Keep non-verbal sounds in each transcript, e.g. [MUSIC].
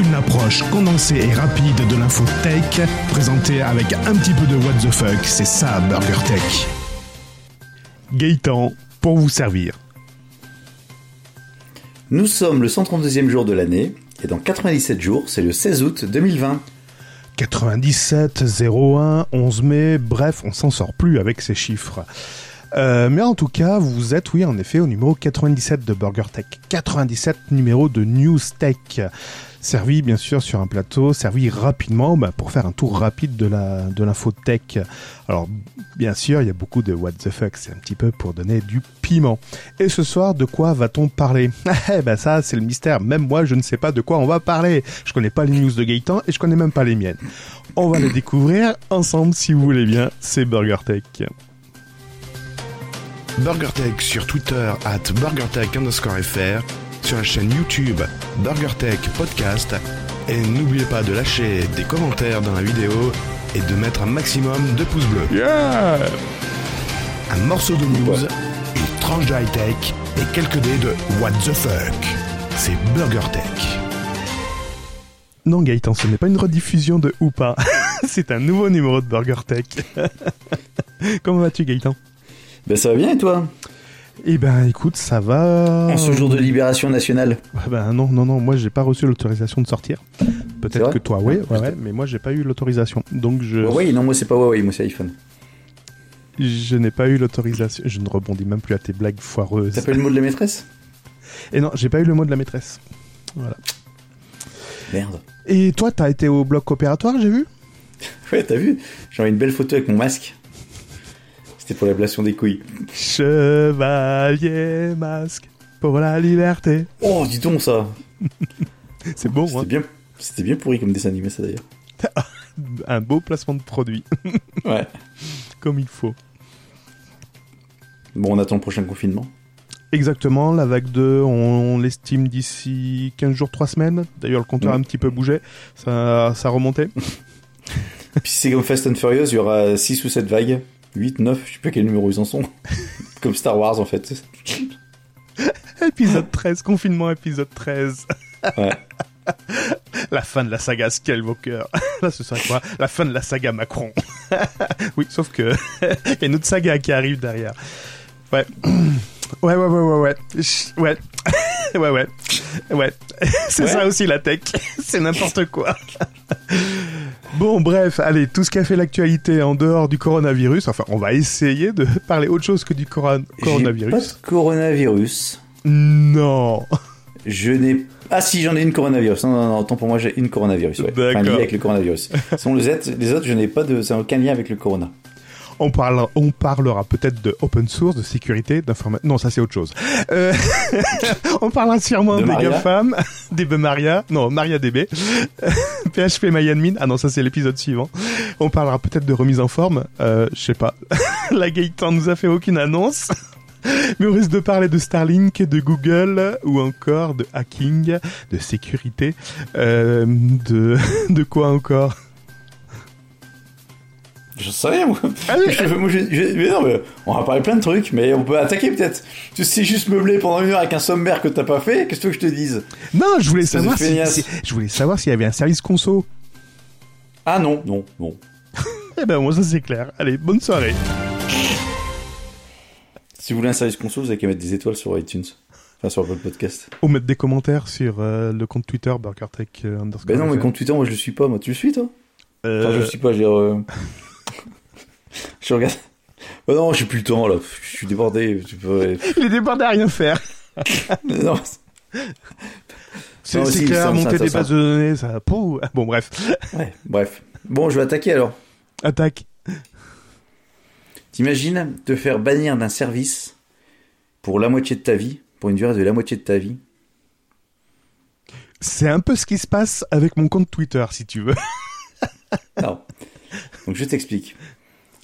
Une approche condensée et rapide de l'info tech, présentée avec un petit peu de what the fuck, c'est ça Burger Tech. Gaëtan, pour vous servir. Nous sommes le 132e jour de l'année, et dans 97 jours, c'est le 16 août 2020. 97, 01, 11 mai, bref, on s'en sort plus avec ces chiffres. Euh, mais en tout cas, vous êtes, oui, en effet, au numéro 97 de Burger Tech. 97 numéro de News Tech. Servi, bien sûr, sur un plateau, servi rapidement bah, pour faire un tour rapide de la de l'info tech. Alors, bien sûr, il y a beaucoup de what the fuck, c'est un petit peu pour donner du piment. Et ce soir, de quoi va-t-on parler? [LAUGHS] Eh ben ça, c'est le mystère. Même moi, je ne sais pas de quoi on va parler. Je connais pas les news de Gaëtan et je connais même pas les miennes. On va les découvrir ensemble, si vous voulez bien. C'est Burger Tech. BurgerTech sur Twitter at BurgerTech underscore FR, sur la chaîne YouTube BurgerTech Podcast, et n'oubliez pas de lâcher des commentaires dans la vidéo et de mettre un maximum de pouces bleus. Yeah Un morceau de news, une tranche de high-tech et quelques dés de What the fuck. C'est BurgerTech. Non Gaëtan, ce n'est pas une rediffusion de ou pas. [LAUGHS] C'est un nouveau numéro de BurgerTech. [LAUGHS] Comment vas-tu Gaëtan? Ben ça va bien et toi? Eh ben écoute, ça va. En ce jour de libération nationale Ben non, non, non, moi j'ai pas reçu l'autorisation de sortir. Peut-être que toi, oui, Ah, ouais, ouais, mais moi j'ai pas eu l'autorisation. Donc je, Huawei Non, moi c'est pas Huawei, moi c'est iPhone. je n'ai pas eu l'autorisation. Je ne rebondis même plus à tes blagues foireuses. T'as pas eu le mot de la maîtresse? Et non, j'ai pas eu le mot de la maîtresse. Voilà. Merde. Et toi, t'as été au bloc opératoire, j'ai vu? Ouais, t'as vu? J'ai une belle photo avec mon masque. Pour l'ablation des couilles. Chevalier masque pour la liberté. Oh, dis donc ça [LAUGHS] C'est beau, C'était hein bien, c'était bien pourri comme dessin animé ça d'ailleurs. [LAUGHS] Un beau placement de produit, [LAUGHS] Ouais. comme il faut. Bon, on attend le prochain confinement. Exactement, la vague 2, on, on l'estime d'ici 15 jours, 3 semaines. D'ailleurs, le compteur a un petit peu bougé, ça, ça remontait. Puis c'est comme Fast and Furious, il y aura 6 ou 7 vagues. 8, 9, je sais pas quel numéro ils en sont. [LAUGHS] comme Star Wars en fait. épisode 13, confinement épisode 13. Ouais. [LAUGHS] La fin de la saga Skywalker. [LAUGHS] Là, ce serait quoi? La fin de la saga Macron. oui, sauf que il y a une autre saga qui arrive derrière. Ouais. [CLEARS THROAT] Ouais, ouais, ouais, ouais, ouais. Ouais. ouais, ouais. Ouais. C'est Ouais. ça aussi la tech. C'est n'importe quoi. Bon, bref, allez, tout ce qui a fait l'actualité en dehors du coronavirus, enfin, on va essayer de [LAUGHS] parler autre chose que du coron- J'ai pas coronavirus. de coronavirus. Non. Je n'ai. Ah si, j'en ai une coronavirus. Non, non, non, autant pour moi, j'ai une coronavirus. Ouais. Enfin, lié avec le coronavirus. [LAUGHS] Sinon, les autres, les autres je n'ai pas de. Ça n'a aucun lien avec le corona. On, parle, on parlera peut-être de open source, de sécurité, d'information. Non, ça c'est autre chose. Euh, [LAUGHS] on parlera sûrement De des. GAFAM, DB Maria, non, MariaDB, [LAUGHS] PHP MyAdmin. Ah non, ça c'est l'épisode suivant. On parlera peut-être de remise en forme. Euh, je sais pas. [LAUGHS] La Gaëtan nous a fait aucune annonce. Mais on risque de parler de Starlink, de Google, ou encore de hacking, de sécurité, euh, de, de quoi encore? Je sais rien, moi. Allez, Je- moi, je- je- mais non, mais on va parler plein de trucs, mais on peut attaquer peut-être. Tu sais juste meubler pendant une heure avec un sommaire que t'as pas fait, qu'est-ce que je te dise? Non, je voulais savoir si, feignasse. si- je voulais savoir s'il y avait un service conso. Ah non, non, non. [LAUGHS] Eh ben moi ça c'est clair. Allez, bonne soirée. Si vous voulez un service conso, vous avez qu'à mettre des étoiles sur iTunes. Enfin, sur votre podcast. Ou mettre des commentaires sur euh, le compte Twitter BurgerTech euh, underscore. Ben non, mais compte Twitter, moi je le suis pas. Moi, tu le suis, toi? Euh, Enfin, je le suis pas, j'ai. [LAUGHS] Je regarde. Oh non, j'ai plus le temps là. Je suis débordé. Tu peux... Il est débordé à rien faire. [LAUGHS] non, C'est si, clair, monter des bases de données, ça. Pouh. Bon bref, ouais, bref. Bon, je vais attaquer alors. attaque. T'imagines te faire bannir d'un service pour la moitié de ta vie, pour une durée de la moitié de ta vie? C'est un peu ce qui se passe avec mon compte Twitter, si tu veux. Non. Donc je t'explique.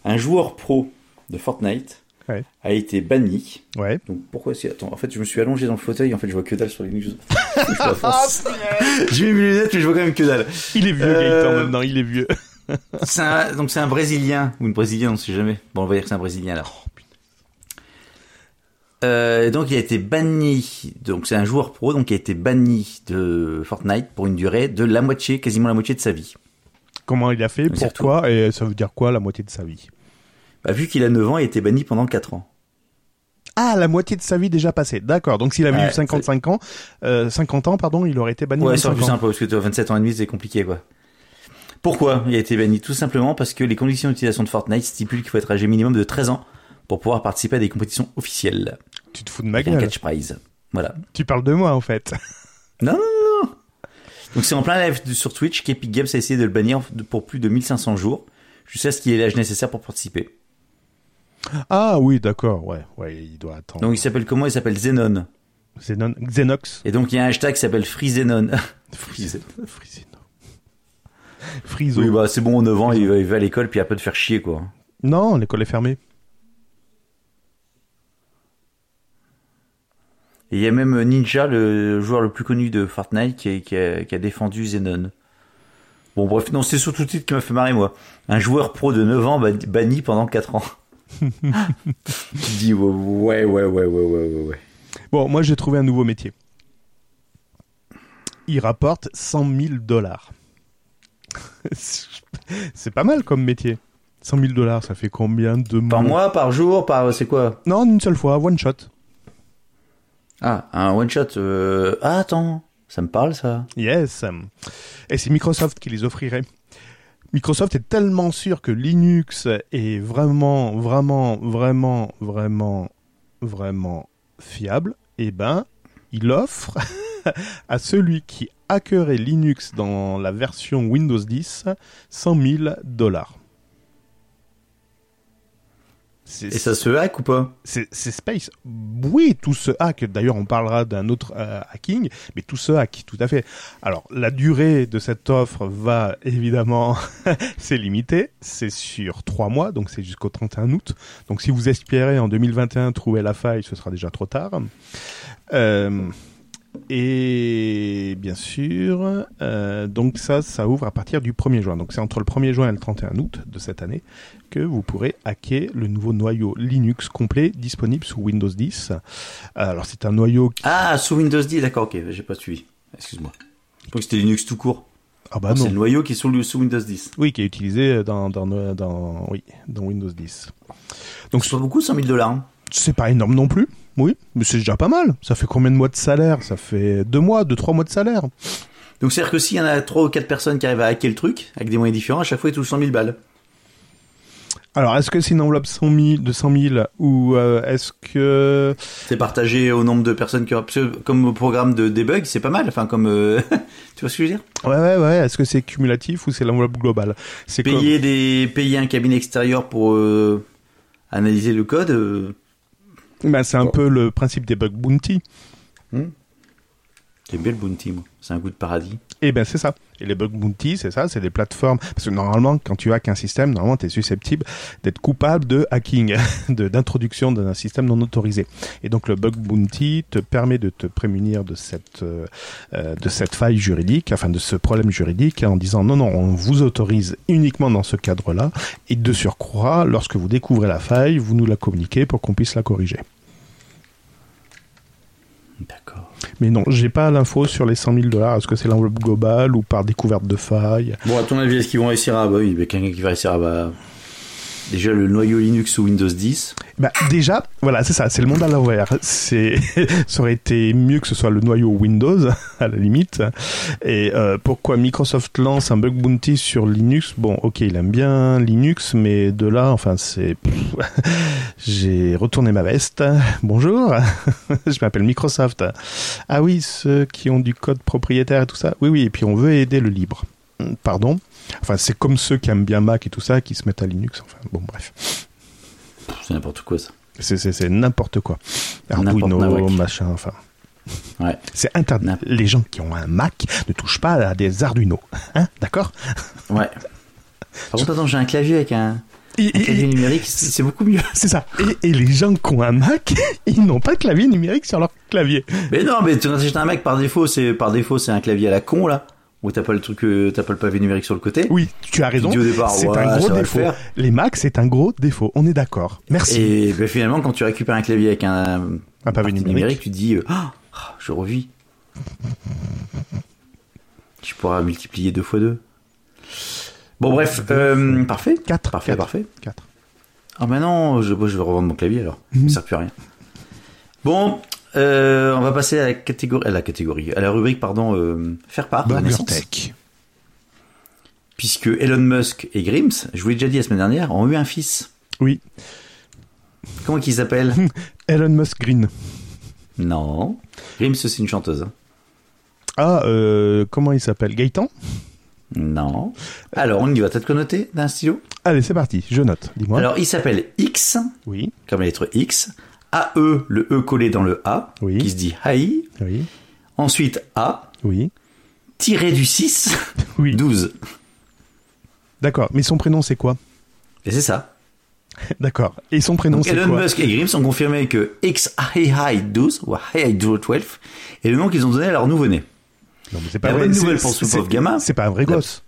Un joueur pro de Fortnite Ouais. a été banni. Ouais. Donc pourquoi c'est Attends, en fait je me suis allongé dans le fauteuil, en fait je vois que dalle sur les news. [LAUGHS] Force. J'ai mis mes lunettes mais je vois quand même que dalle. Il est vieux, Euh, Gaëtan, maintenant, il est vieux. [LAUGHS] C'est un- donc c'est un Brésilien ou une Brésilienne, on ne sait jamais. Bon, on va dire que c'est un Brésilien là. Euh, donc il a été banni. Donc c'est un joueur pro, donc il a été banni de Fortnite pour une durée de la moitié, quasiment la moitié de sa vie. Comment il a fait Pourquoi Et ça veut dire quoi la moitié de sa vie? Bah, vu qu'il a 9 ans, il a été banni pendant 4 ans. Ah, la moitié de sa vie déjà passée. D'accord. Donc s'il avait Ouais, eu 55 ans, euh, 50 ans, pardon, il aurait été banni. Ouais, c'est 25 plus ans. simple parce que toi, 27 ans et demi, c'est compliqué quoi. Pourquoi il a été banni? Tout simplement parce que les conditions d'utilisation de Fortnite stipulent qu'il faut être âgé minimum de 13 ans pour pouvoir participer à des compétitions officielles. Tu te fous de ma un gueule. catch prize. Voilà. Tu parles de moi en fait. [LAUGHS] Non, non, non. Donc c'est en plein live sur Twitch qu'Epic Games a essayé de le bannir pour plus de 1500 jours, jusqu'à ce qu'il ait l'âge nécessaire pour participer. Ah oui, d'accord. Ouais, ouais, il doit attendre. Donc il s'appelle comment? Il s'appelle Zenon. Xenon, Xenox. Et donc il y a un hashtag qui s'appelle FreeZenon. Friseno. Friso. oui, bah c'est bon, 9 ans, il va, il va à l'école, puis il a pas de faire chier, quoi. Non, l'école est fermée. Et il y a même Ninja, le joueur le plus connu de Fortnite, qui, a- qui a, qui a défendu Zenon. Bon, bref, non, c'est surtout le titre qui m'a fait marrer, moi. Un joueur pro de 9 ans ban- banni pendant 4 ans tu dis ouais, ouais, ouais, ouais, ouais, ouais, ouais. Bon, moi j'ai trouvé un nouveau métier. Il rapporte 100 000 dollars. [LAUGHS] c'est pas mal comme métier. 100 000 dollars, ça fait combien de mois Par mois, par jour, par c'est quoi? Non, une seule fois, one shot. Ah, un one shot. Euh, ah, attends, ça me parle ça. Yes. Et c'est Microsoft qui les offrirait. Microsoft est tellement sûr que Linux est vraiment, vraiment, vraiment, vraiment, vraiment fiable. Eh ben, il offre [LAUGHS] à celui qui hackerait Linux dans la version Windows 10 100 000 dollars. Et ça se hack ou pas? c'est c'est Space. Oui, tout se hack. D'ailleurs, on parlera d'un autre euh, hacking, mais tout se hack, tout à fait. Alors, la durée de cette offre va évidemment, [LAUGHS] c'est limité. C'est sur trois mois, donc c'est jusqu'au 31 août. Donc, si vous espérez en 2021 trouver la faille, ce sera déjà trop tard. Euh, et bien sûr, euh, donc ça, ça ouvre à partir du 1er juin. Donc c'est entre le 1er juin et le 31 août de cette année que vous pourrez hacker le nouveau noyau Linux complet disponible sous Windows 10. Alors c'est un noyau qui... Ah, sous Windows 10, d'accord, ok, j'ai pas suivi. Excuse-moi. Je que c'était Linux tout court. Ah bah Non, c'est le noyau qui est sous Windows 10. Oui, qui est utilisé dans, dans, dans, oui, dans Windows 10. Donc c'est pas beaucoup, 100 000 dollars. hein. C'est pas énorme non plus, oui, mais c'est déjà pas mal. Ça fait combien de mois de salaire? Ça fait deux mois, deux, trois mois de salaire. Donc c'est-à-dire que s'il y en a trois ou quatre personnes qui arrivent à hacker le truc, avec des moyens différents, à chaque fois ils touchent 100 000 balles. Alors, est-ce que c'est une enveloppe 100 000, de 100 000 ou euh, est-ce que... C'est partagé au nombre de personnes qui Comme programme de debug, c'est pas mal. Enfin, comme... euh, [LAUGHS] tu vois ce que je veux dire? Ouais, ouais, ouais, est-ce que c'est cumulatif ou c'est l'enveloppe globale? C'est comme- payer, des... payer un cabinet extérieur pour euh, analyser le code... Ben, c'est un peu le principe des bug bounty. J'aime bien le bounty, moi. C'est un goût de paradis. Et ben c'est ça. Et les bug bounty, c'est ça, c'est des plateformes. Parce que normalement, quand tu hackes un système, normalement, tu es susceptible d'être coupable de hacking, [LAUGHS] d'introduction d'un système non autorisé. Et donc le bug bounty te permet de te prémunir de cette euh, euh, de cette faille juridique, enfin de ce problème juridique, en disant non non, on vous autorise uniquement dans ce cadre-là. Et de surcroît, lorsque vous découvrez la faille, vous nous la communiquez pour qu'on puisse la corriger. D'accord. Mais non, j'ai pas l'info sur les 100 000 dollars. Est-ce que c'est l'enveloppe globale ou par découverte de faille? Bon, à ton avis, est-ce qu'ils vont réussir à... Bah oui, mais quelqu'un qui va réussir à... Bah... Déjà, le noyau Linux sous Windows 10. Bah déjà, voilà, c'est ça, c'est le monde à l'envers. C'est, [LAUGHS] ça aurait été mieux que ce soit le noyau Windows [LAUGHS] à la limite. Et euh, pourquoi Microsoft lance un bug bounty sur Linux? Bon, ok, il aime bien Linux, mais de là, enfin, c'est, [LAUGHS] j'ai retourné ma veste. Bonjour, je m'appelle Microsoft. Ah oui, ceux qui ont du code propriétaire et tout ça? Oui, oui, et puis on veut aider le libre. Pardon. Enfin, c'est comme ceux qui aiment bien Mac et tout ça, qui se mettent à Linux. Enfin, bon, bref. C'est n'importe quoi, ça. C'est, c'est, c'est n'importe quoi. Arduino, machin, enfin. Ouais. C'est interdit. Les gens qui ont un Mac ne touchent pas à des Arduino. Hein D'accord Ouais. Par contre, attends, j'ai un clavier avec un, Et- un clavier et- numérique, c'est beaucoup mieux. C'est ça. Et, et les gens qui ont un Mac, [LAUGHS] ils n'ont pas de clavier numérique sur leur clavier. Mais non, mais tu achètes un Mac par défaut, c'est par défaut, c'est un clavier à la con là, Où t'as pas le truc, euh, t'as pas le pavé numérique sur le côté. Oui, tu as raison. dis au départ, c'est ouais, un gros le défaut. faire. Les Macs, c'est un gros défaut. On est d'accord. Merci. Et ben, finalement, quand tu récupères un clavier avec un, Un pavé numérique. tu te dis, euh, ah, ah, je revis. Tu pourras multiplier deux fois deux. Bon, bref, euh, parfait. 4. Parfait, parfait. 4. Ah, bah non, je, vais revendre mon clavier alors. Mhm. Ça sert plus à rien. Bon, euh, on va passer à la catégorie, à la catégorie, à la rubrique, pardon, euh, faire part Burger. Tech. Puisque Elon Musk et Grims, je vous l'ai déjà dit la semaine dernière, ont eu un fils. Oui. Comment qu'il s'appelle [LAUGHS] Elon Musk Green. Non. Grims, c'est une chanteuse. hein. Ah, euh, comment il s'appelle? Gaëtan? Non. Alors, on y va. T'as noter d'un stylo? Allez, c'est parti. Je note. Dis-moi. Alors, il s'appelle X, Oui. comme la lettre X. AE, le E collé dans le A, Oui. qui se dit Haï. Oui. Ensuite, A, Oui. tiré du 6, [LAUGHS] Oui. 12. D'accord. Mais son prénom, c'est quoi? Et c'est ça. [LAUGHS] D'accord. Et son prénom, c'est Elon quoi? Musk et Grims ont confirmé que X Haï 12, ou Haï 12 est le nom qu'ils ont donné à leur nouveau-né. Non, mais c'est La vrai. bonne C'est- nouvelle pour pas un vrai gosse.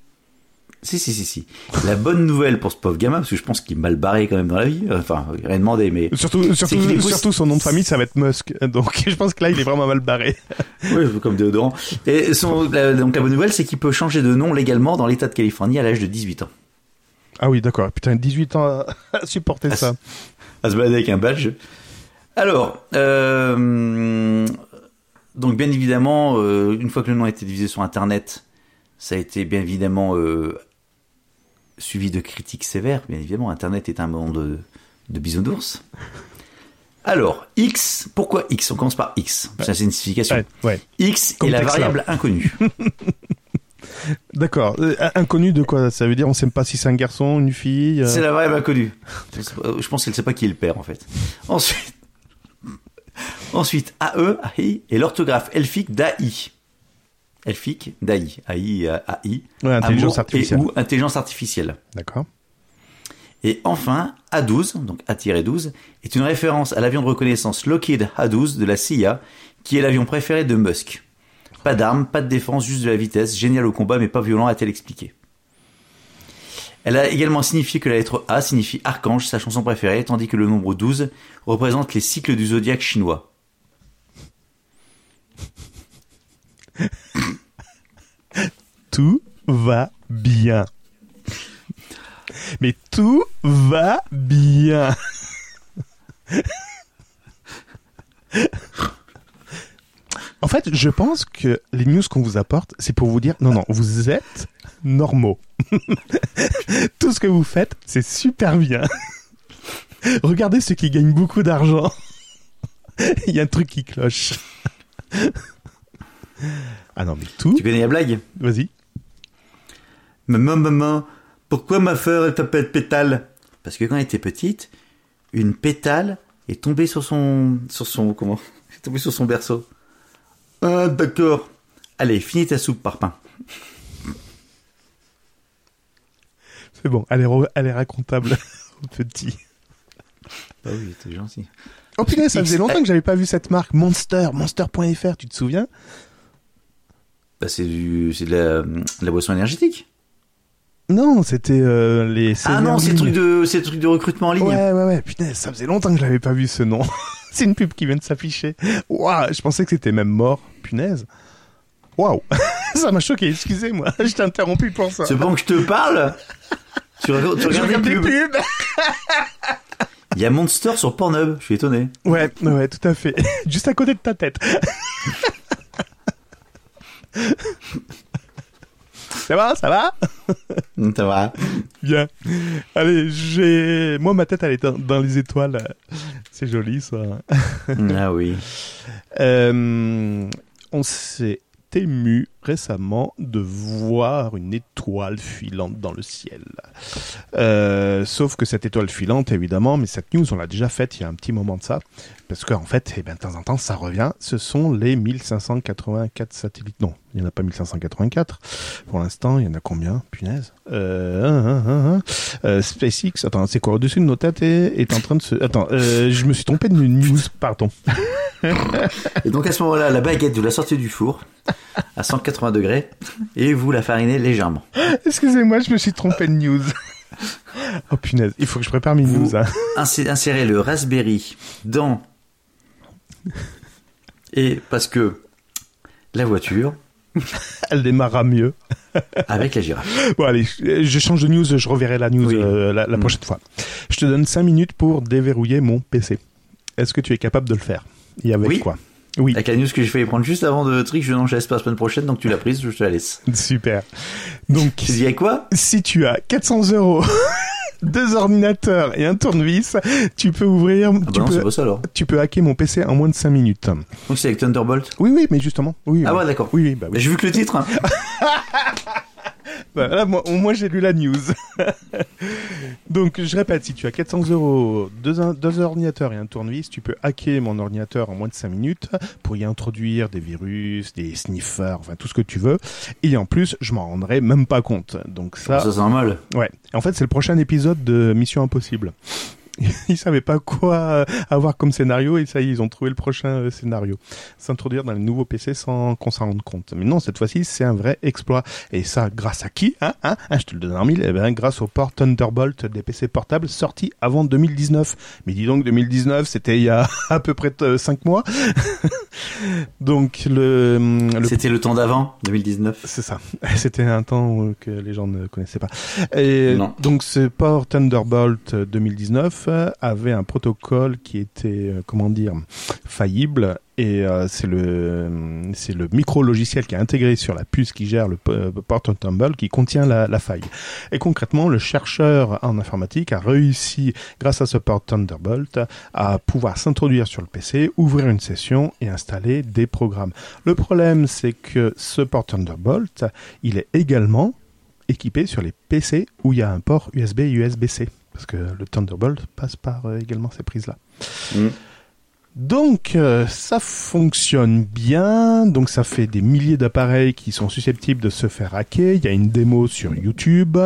Si, si, si, si. La bonne nouvelle pour ce pauvre gamin, parce que je pense qu'il est mal barré quand même dans la vie. Enfin, rien demandé, mais. Surtout, surtout, son nom de famille, ça va être Musk. [LAUGHS] Donc, je pense que là, il est vraiment mal barré. [LAUGHS] Oui, comme déodorant. Et son, la- donc la bonne nouvelle, c'est qu'il peut changer de nom légalement dans l'État de Californie à l'âge de 18 ans. Ah oui, d'accord. Putain, 18 ans [LAUGHS] à, supporter ça. À se balader avec un badge. Alors, euh, donc bien évidemment, euh, une fois que le nom a été diffusé sur Internet, ça a été bien évidemment euh, suivi de critiques sévères. Bien évidemment, Internet est un monde de, bisounours. Alors, X, pourquoi X? On commence par X. C'est une signification. Ouais, ouais. X Comme est la variable inconnue. [LAUGHS] D'accord. Euh, inconnu de quoi Ça veut dire? On sait pas si c'est un garçon, une fille. euh, C'est la variable inconnue. [LAUGHS] Je pense qu'elle ne sait pas qui est le père, en fait. Ensuite, [LAUGHS] ensuite AE, AI, et l'orthographe elfique d'AI. Elfique d'AI. AI, AI. Ouais, intelligence artificielle. Et ou intelligence artificielle. D'accord. Et enfin, A12, donc A-12, est une référence à l'avion de reconnaissance Lockheed A12 de la CIA, qui est l'avion préféré de Musk. Pas d'armes, pas de défense, juste de la vitesse, génial au combat mais pas violent, a-t-elle expliqué. Elle a également signifié que la lettre A signifie archange, sa chanson préférée, tandis que le nombre 12 représente les cycles du zodiaque chinois. Tout va bien. Mais tout va bien. En fait, je pense que les news qu'on vous apporte, c'est pour vous dire non, non, vous êtes normaux. [LAUGHS] Tout ce que vous faites, c'est super bien. Regardez ceux qui gagnent beaucoup d'argent. [LAUGHS] Il y a un truc qui cloche. Ah non, mais tout. Tu connais la blague? Vas-y. Maman, maman, pourquoi ma fleur elle s'appelle pétale? Parce que quand elle était petite, une pétale est tombée sur son, sur son, comment? [LAUGHS] Est tombée sur son berceau. Ah, d'accord. Allez, finis ta soupe, parpaing. C'est bon, elle est, elle est racontable [LAUGHS] au petit. Bah oui, t'es gentil. Oh putain, ça faisait longtemps que j'avais pas vu cette marque. Monster, monster.fr, tu te souviens? Bah c'est du, c'est de la, de la boisson énergétique. Non, c'était euh, les... Ah non, c'est truc de, c'est truc de recrutement en ligne. Ouais, ouais, ouais, putain, ça faisait longtemps que je l'avais pas vu ce nom. [LAUGHS] c'est une pub qui vient de s'afficher. Waouh, je pensais que c'était même mort. Punaise. Waouh, [LAUGHS] ça m'a choqué, excusez-moi, [LAUGHS] je t'ai interrompu pour ça. C'est pendant que je te parle. Tu regardes, tu regardes regarde les pubs. pubs. Il y a Monster sur Pornhub. Je suis étonné. Ouais, ouais, tout à fait. Juste à côté de ta tête. Ça va, ça va? Ça va. Bien. Allez, j'ai... Moi, ma tête, elle est dans, les étoiles. C'est joli, ça. Ah oui. Euh, on s'est ému récemment de voir une étoile filante dans le ciel. Euh, sauf que cette étoile filante, évidemment, mais cette news, on l'a déjà faite il y a un petit moment de ça, parce qu'en fait, eh ben, de temps en temps, ça revient. Ce sont les 1584 satellites. Non, il n'y en a pas 1584. Pour l'instant, il y en a combien? Punaise. Euh, un, un, un. Euh, SpaceX, attends, c'est quoi? Au-dessus de nos têtes est, est en train de se... Attends, euh, je me suis trompé de news, pardon. [LAUGHS] Et donc à ce moment-là, la baguette de la sortie du four, à 180 180 degrés et vous la farinez légèrement. Excusez-moi, je me suis trompé de news. oh punaise, il faut que je prépare mes Vous news. hein. insé- insérez le Raspberry dans et parce que la voiture [LAUGHS] Elle démarrera mieux. [LAUGHS] avec la girafe. Bon allez, je, change de news, je reverrai la news Oui. euh, la, la Mm. prochaine fois. Je te donne 5 minutes pour déverrouiller mon PC. Est-ce que tu es capable de le faire? Et avec Oui. quoi? Oui, Avec la news que j'ai failli prendre juste avant de trick, je je laisse pas la semaine prochaine, donc tu l'as prise, je te la laisse. [LAUGHS] super. Donc, Tu dis avec quoi? si tu as 400 euros, deux ordinateurs et un tournevis, tu peux ouvrir, Ah bah tu, non, peux, pas ça alors. tu peux hacker mon PC en moins de 5 minutes. Donc c'est avec Thunderbolt? Oui, oui, mais justement. Oui, Ah ouais, d'accord. Oui, oui, bah oui. J'ai vu que le titre. hein. [LAUGHS] Bah, là, moi, au moins, j'ai lu la news. [LAUGHS] Donc, je répète, si tu as 400 euros, deux, deux ordinateurs et un tournevis, tu peux hacker mon ordinateur en moins de 5 minutes pour y introduire des virus, des sniffers, enfin tout ce que tu veux. Et en plus, je m'en rendrai même pas compte. Donc ça, Ça sent mal. ouais. En fait, c'est le prochain épisode de Mission Impossible. [LAUGHS] Ils savaient pas quoi euh, avoir comme scénario et ça y est, ils ont trouvé le prochain euh, scénario. S'introduire dans les nouveaux PC sans qu'on s'en rende compte. Mais non, cette fois-ci, c'est un vrai exploit. Et ça, grâce à qui hein, hein, hein, Je te le donne en mille. Eh ben, grâce au port Thunderbolt des PC portables sortis avant 2019. Mais dis donc, 2019, c'était il y a [LAUGHS] à peu près 5 mois. [LAUGHS] donc le, le C'était le temps d'avant, 2019. c'est ça. C'était un temps euh, que les gens ne connaissaient pas. Et Non. donc ce port Thunderbolt euh, 2019 euh, avait un protocole qui était, euh, comment dire, faillible. Et euh, c'est le le micro logiciel qui est intégré sur la puce qui gère le euh, port Thunderbolt qui contient la, la faille. Et concrètement, le chercheur en informatique a réussi, grâce à ce port Thunderbolt, à pouvoir s'introduire sur le PC, ouvrir une session et installer des programmes. Le problème, c'est que ce port Thunderbolt, il est également équipé sur les PC où il y a un port USB et USB-C. Parce que le Thunderbolt passe par euh, également ces prises-là. Mm. Donc euh, ça fonctionne bien, donc ça fait des milliers d'appareils qui sont susceptibles de se faire hacker. Il y a une démo sur YouTube,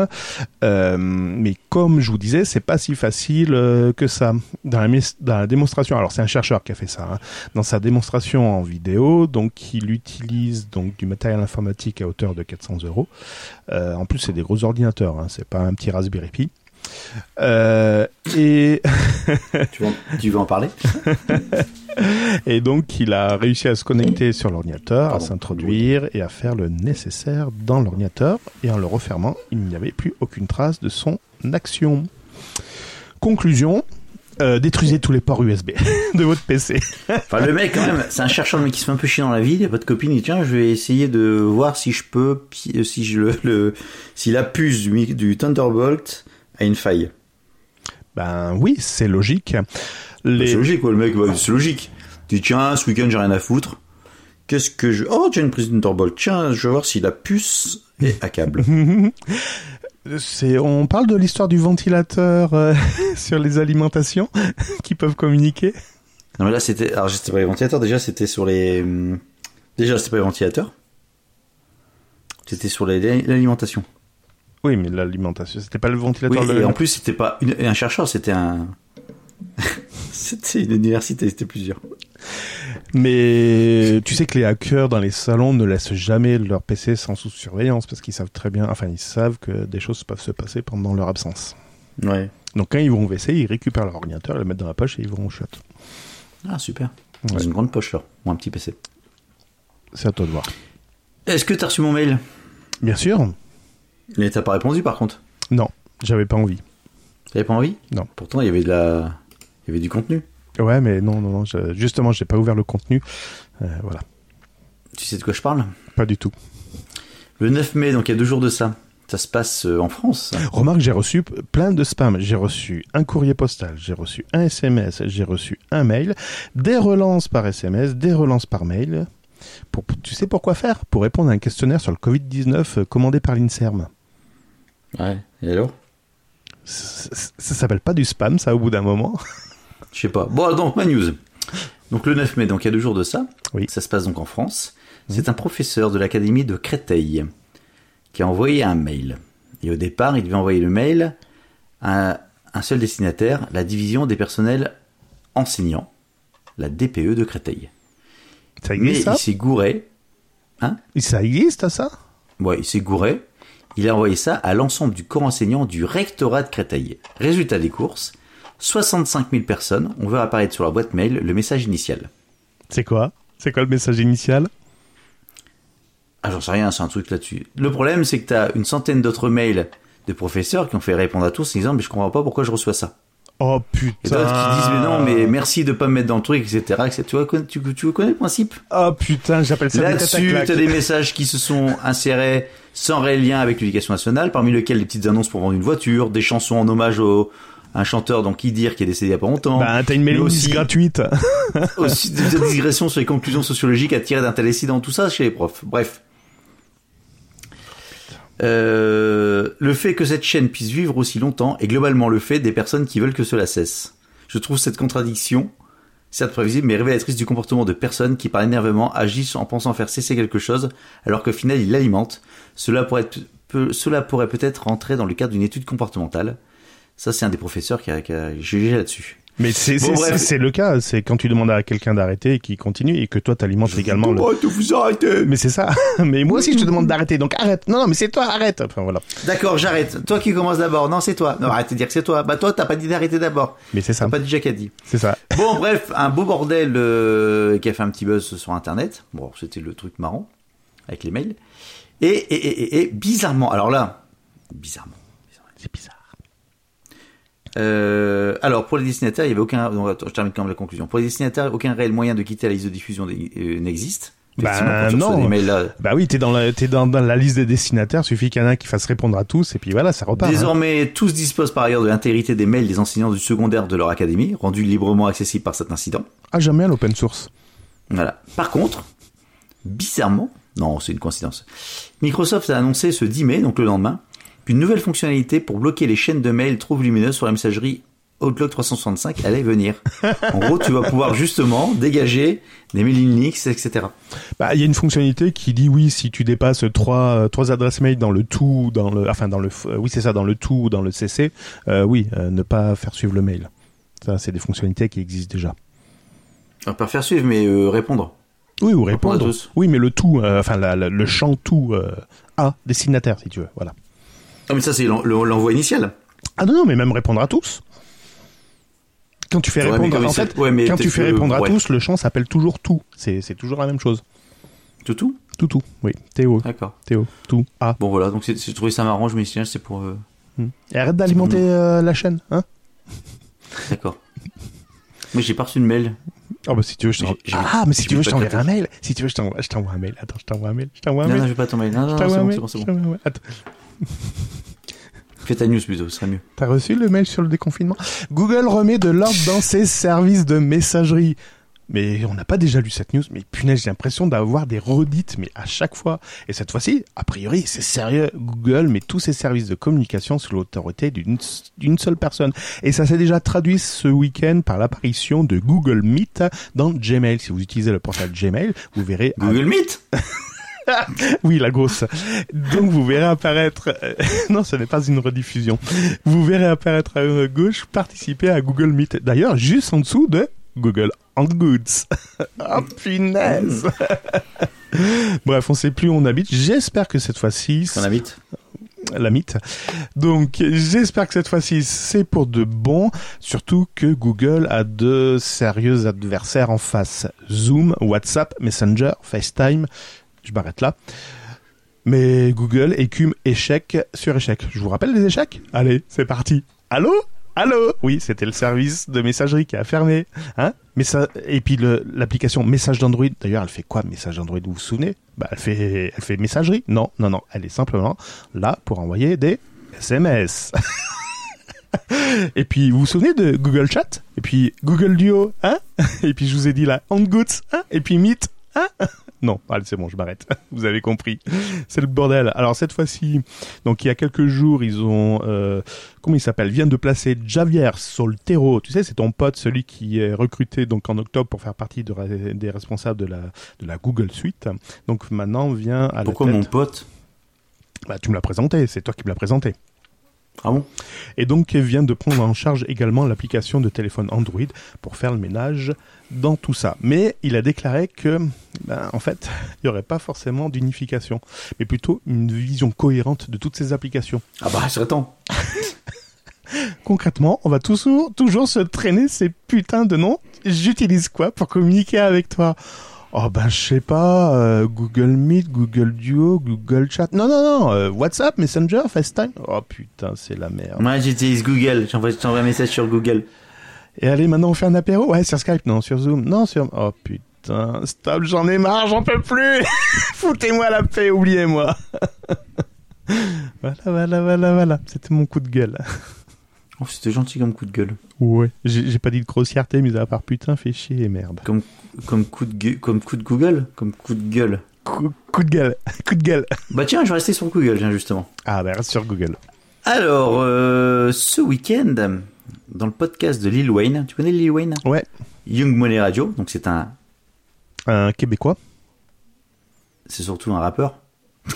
Euh, mais comme je vous disais, c'est pas si facile euh, que ça. Dans la, mis- dans la démonstration, alors c'est un chercheur qui a fait ça. hein. Dans sa démonstration en vidéo, donc il utilise donc du matériel informatique à hauteur de 400 euros. En plus, c'est des gros ordinateurs, hein, c'est pas un petit Raspberry Pi. Euh, et Tu veux, en, tu veux en parler [LAUGHS] Et donc, il a réussi à se connecter sur l'ordinateur, à s'introduire et à faire le nécessaire dans l'ordinateur. Et en le refermant, il n'y avait plus aucune trace de son action. Conclusion. euh, détruisez tous les ports USB [LAUGHS] de votre PC. Enfin, le mec, quand même, c'est un chercheur mais qui se fait un peu chier dans la vie. Il a pas de copine. Il dit, tiens, je vais essayer de voir si je peux, si je le, le si la puce du Thunderbolt a une faille. Ben oui, c'est logique. Les... C'est logique, quoi, le mec, bah, c'est logique. Tu dis, tiens, ce week-end, j'ai rien à foutre. Qu'est-ce que je, oh, tiens, une prise Thunderbolt. Tiens, je vais voir si la puce est à câble. [LAUGHS] C'est, on parle de l'histoire du ventilateur euh, [LAUGHS] sur les alimentations [LAUGHS] qui peuvent communiquer. Non, mais là, c'était, alors, c'était pas les ventilateurs. Déjà, c'était sur les, hum, déjà, c'était pas les ventilateurs. C'était sur les- l'alimentation. Oui, mais l'alimentation, c'était pas le Oui, ventilateur. et le- en plus, c'était pas une- un chercheur, c'était un. [LAUGHS] c'était une université, c'était plusieurs. Mais tu sais que les hackers dans les salons ne laissent jamais leur PC sans sous surveillance parce qu'ils savent très bien, enfin ils savent que des choses peuvent se passer pendant leur absence. Ouais. Donc quand ils vont au WC, ils récupèrent leur ordinateur, le mettent dans la poche et ils vont au shot. Ah, super. Ouais. une grande poche, là. Ou un petit PC. C'est à toi de voir. Est-ce que t'as reçu mon mail? Bien sûr. Mais t'as pas répondu, par contre. Non, j'avais pas envie. T'avais pas envie Non. Pourtant, il y avait de la. Il y avait du contenu. Ouais, mais non, non, non. je- justement, j'ai pas ouvert le contenu. Euh, voilà, Tu sais de quoi je parle? Pas du tout. Le 9 mai, donc il y a deux jours de ça. Ça se passe euh, en France. Remarque, j'ai reçu plein de spam. J'ai reçu un courrier postal, j'ai reçu un SMS, j'ai reçu un mail, des relances par SMS, des relances par mail. Pour, tu sais pourquoi faire? Pour répondre à un questionnaire sur le Covid-19 euh, commandé par l'INSERM. Ouais. Et alors? Ça, ça- ça s'appelle pas du spam, ça, au bout d'un moment. Je sais pas. Bon, donc, ma news. Donc, le 9 mai, donc il y a deux jours de ça. Oui. Ça se passe donc en France. C'est un professeur de l'académie de Créteil qui a envoyé un mail. Et au départ, il devait envoyer le mail à un seul destinataire, la division des personnels enseignants, la DPE de Créteil. Ça Mais ça il s'est gouré. Hein Ça existe, ça Ouais, il s'est gouré. Il a envoyé ça à l'ensemble du corps enseignant du rectorat de Créteil. Résultat des courses, 65 000 personnes ont vu apparaître sur la boîte mail le message initial. C'est quoi? C'est quoi le message initial? Ah, j'en sais rien, c'est un truc là-dessus. Le problème, c'est que tu as une centaine d'autres mails de professeurs qui ont fait répondre à tous en disant mais je comprends pas pourquoi je reçois ça. Oh putain. Et d'autres qui disent mais non mais merci de pas me mettre dans le truc etc. etc. Tu, vois, tu, tu connais le principe? Oh putain j'appelle ça Là-dessus t'as des messages qui se sont insérés sans réel lien avec l'éducation nationale, parmi lesquels des petites annonces pour vendre une voiture, des chansons en hommage au un chanteur donc qui dire qui est décédé il y a pas longtemps. Bah t'as une mailing aussi gratuite. [LAUGHS] aussi des digressions sur les conclusions sociologiques à tirer d'un tel incident, tout ça chez les profs. Bref. Euh, le fait que cette chaîne puisse vivre aussi longtemps est globalement le fait des personnes qui veulent que cela cesse. Je trouve cette contradiction, certes prévisible, mais révélatrice du comportement de personnes qui, par énervement, agissent en pensant faire cesser quelque chose, alors qu'au final, ils l'alimentent. Cela pourrait, peut-être rentrer dans le cadre d'une étude comportementale. Ça, c'est un des professeurs qui a jugé là-dessus. Mais c'est c'est le cas, c'est quand tu demandes à quelqu'un d'arrêter et qu'il continue et que toi t'alimentes également. Le... vous. Mais c'est ça. [LAUGHS] mais moi aussi je te demande d'arrêter, donc arrête. Non non, mais c'est toi, arrête. Enfin voilà. D'accord, j'arrête. Toi qui commences d'abord. Non, c'est toi. Non, arrête de dire que c'est toi. Bah toi t'as pas dit d'arrêter d'abord. Mais c'est ça. T'as pas dit Jacques a dit. C'est ça. Bon bref, un beau bordel euh, qui a fait un petit buzz sur Internet. Bon, c'était le truc marrant avec les mails. Et et, et, et, bizarrement, alors là, bizarrement, c'est bizarre. Euh, alors pour les destinataires, il y avait aucun. je termine quand même la conclusion. Pour les destinataires, aucun réel moyen de quitter la liste de diffusion euh, n'existe. Bah non. Là... Bah oui, t'es dans la t'es dans, la liste des destinataires. Suffit qu'il y en a un qui fasse répondre à tous et puis voilà, ça repart. Hein. Désormais, tous disposent par ailleurs de l'intégrité des mails des enseignants du secondaire de leur académie, rendus librement accessibles par cet incident. Ah jamais à l'open source. Voilà. Par contre, bizarrement, non, c'est une coïncidence. Microsoft a annoncé ce 10 mai, donc le lendemain, qu'une nouvelle fonctionnalité pour bloquer les chaînes de mails trop volumineuses sur la messagerie Outlook 365 allait venir. en gros, tu vas pouvoir justement dégager des mails Linux, etc. Bah, il y a une fonctionnalité qui dit oui, si tu dépasses trois trois adresses mail dans le tout, dans le, enfin dans le, oui c'est ça, dans le tout ou dans le CC, euh, oui, euh, ne pas faire suivre le mail. Ça, c'est des fonctionnalités qui existent déjà. Ah, pas faire suivre, mais euh, répondre. Oui, ou répondre. Oui, mais le tout, enfin le champ tout à destinataire, si tu veux, voilà. Ah, mais ça, c'est l'envoi initial. Ah non, non, mais même répondre à tous. Quand tu fais répondre, en fait, quand tu fais répondre à tous, le champ s'appelle toujours tout. C'est toujours la même chose. Tout tout? Tout tout, oui. Théo. D'accord. Théo. Tout. Ah. Bon voilà, donc j'ai trouvé ça marrant, je me suis dit, c'est pour. Euh, hmm. Et arrête d'alimenter euh, la chaîne, hein? D'accord. Mais j'ai pas reçu de mail. Oh bah si tu veux, je Ah, mais si tu veux, je t'enverrai un mail. Si tu veux, je t'envoie un mail. Attends, je t'envoie un mail. Je t'envoie un mail. Non, non, je vais pas t'envoyer. Non, non, c'est bon, c'est bon, bon. Attends. [LAUGHS] Fais ta news plutôt, ce serait mieux. T'as reçu le mail sur le déconfinement? Google remet de l'ordre dans ses services de messagerie. Mais on n'a pas déjà lu cette news, mais punaise, j'ai l'impression d'avoir des redites, mais à chaque fois. Et cette fois-ci, a priori, c'est sérieux. Google met tous ses services de communication sous l'autorité d'une seule personne. Et ça s'est déjà traduit ce week-end par l'apparition de Google Meet dans Gmail. Si vous utilisez le portail Gmail, vous verrez... Google Meet? [LAUGHS] [LAUGHS] oui, la grosse. Donc vous verrez apparaître, euh, [LAUGHS] non, ce n'est pas une rediffusion. Vous verrez apparaître à gauche participer à Google Meet. D'ailleurs, juste en dessous de Google Hangouts. oh [LAUGHS] punaise. Bref, on sait plus où on habite. J'espère que cette fois-ci. On habite la mythe. Donc j'espère que cette fois-ci c'est pour de bon, surtout que Google a de sérieux adversaires en face. Zoom, WhatsApp, Messenger, FaceTime, je m'arrête là. Mais Google écume échec sur échec. Je vous rappelle les échecs? Allez, c'est parti. Allô? Allô? Oui, c'était le service de messagerie qui a fermé. Hein? Mais ça, et puis l'application message d'Android, d'ailleurs, elle fait quoi message d'Android? Vous vous souvenez? Bah, elle fait, elle fait messagerie. Non, non, non. Elle est simplement là pour envoyer des SMS. [LAUGHS] et puis, vous vous souvenez de Google Chat? Et puis Google Duo, hein? Et puis je vous ai dit là, Hangouts, hein? Et puis Meet, hein? Non, allez, c'est bon, je m'arrête. [LAUGHS] Vous avez compris. C'est le bordel. Alors cette fois-ci, donc il y a quelques jours, ils ont, euh, comment il s'appelle, viennent de placer Javier Soltero. Tu sais, c'est ton pote, celui qui est recruté donc en octobre pour faire partie des responsables de la de la Google Suite. Donc maintenant vient à Pourquoi mon pote? Bah tu me l'as présenté. C'est toi qui me l'as présenté. Ah bon? Et donc vient de prendre en charge également l'application de téléphone Android pour faire le ménage dans tout ça. Mais il a déclaré que, ben, en fait, [LAUGHS] il n'y aurait pas forcément d'unification, mais plutôt une vision cohérente de toutes ces applications. Ah bah, serait temps. [LAUGHS] Concrètement, on va toujours, toujours se traîner ces putains de noms. J'utilise quoi pour communiquer avec toi? Oh ben je sais pas, euh, Google Meet, Google Duo, Google Chat. Non non non, euh, WhatsApp, Messenger, FaceTime. Oh putain, c'est la merde. Moi, j'utilise Google. J'envoie j'envoie un message sur Google. Et allez, maintenant on fait un apéro? Ouais, sur Skype, non, sur Zoom, non, sur... Oh putain, stop, j'en ai marre, j'en peux plus [LAUGHS] Foutez-moi la paix, oubliez-moi [LAUGHS] Voilà, voilà, voilà, voilà, c'était mon coup de gueule. [LAUGHS] Oh, c'était gentil comme coup de gueule. Ouais, j'ai pas dit de grossièreté, mais à part putain, fait chier et merde. Comme, comme coup de comme coup de Google, comme coup de gueule. Coup, coup de gueule, [LAUGHS] coup de gueule. Bah tiens, je vais rester sur Google, tiens, justement. Ah bah reste sur Google. Alors, euh, ce week-end, dans le podcast de Lil Wayne, tu connais Lil Wayne? Ouais, Young Money Radio, donc c'est un, un Québécois. c'est surtout un rappeur. [LAUGHS]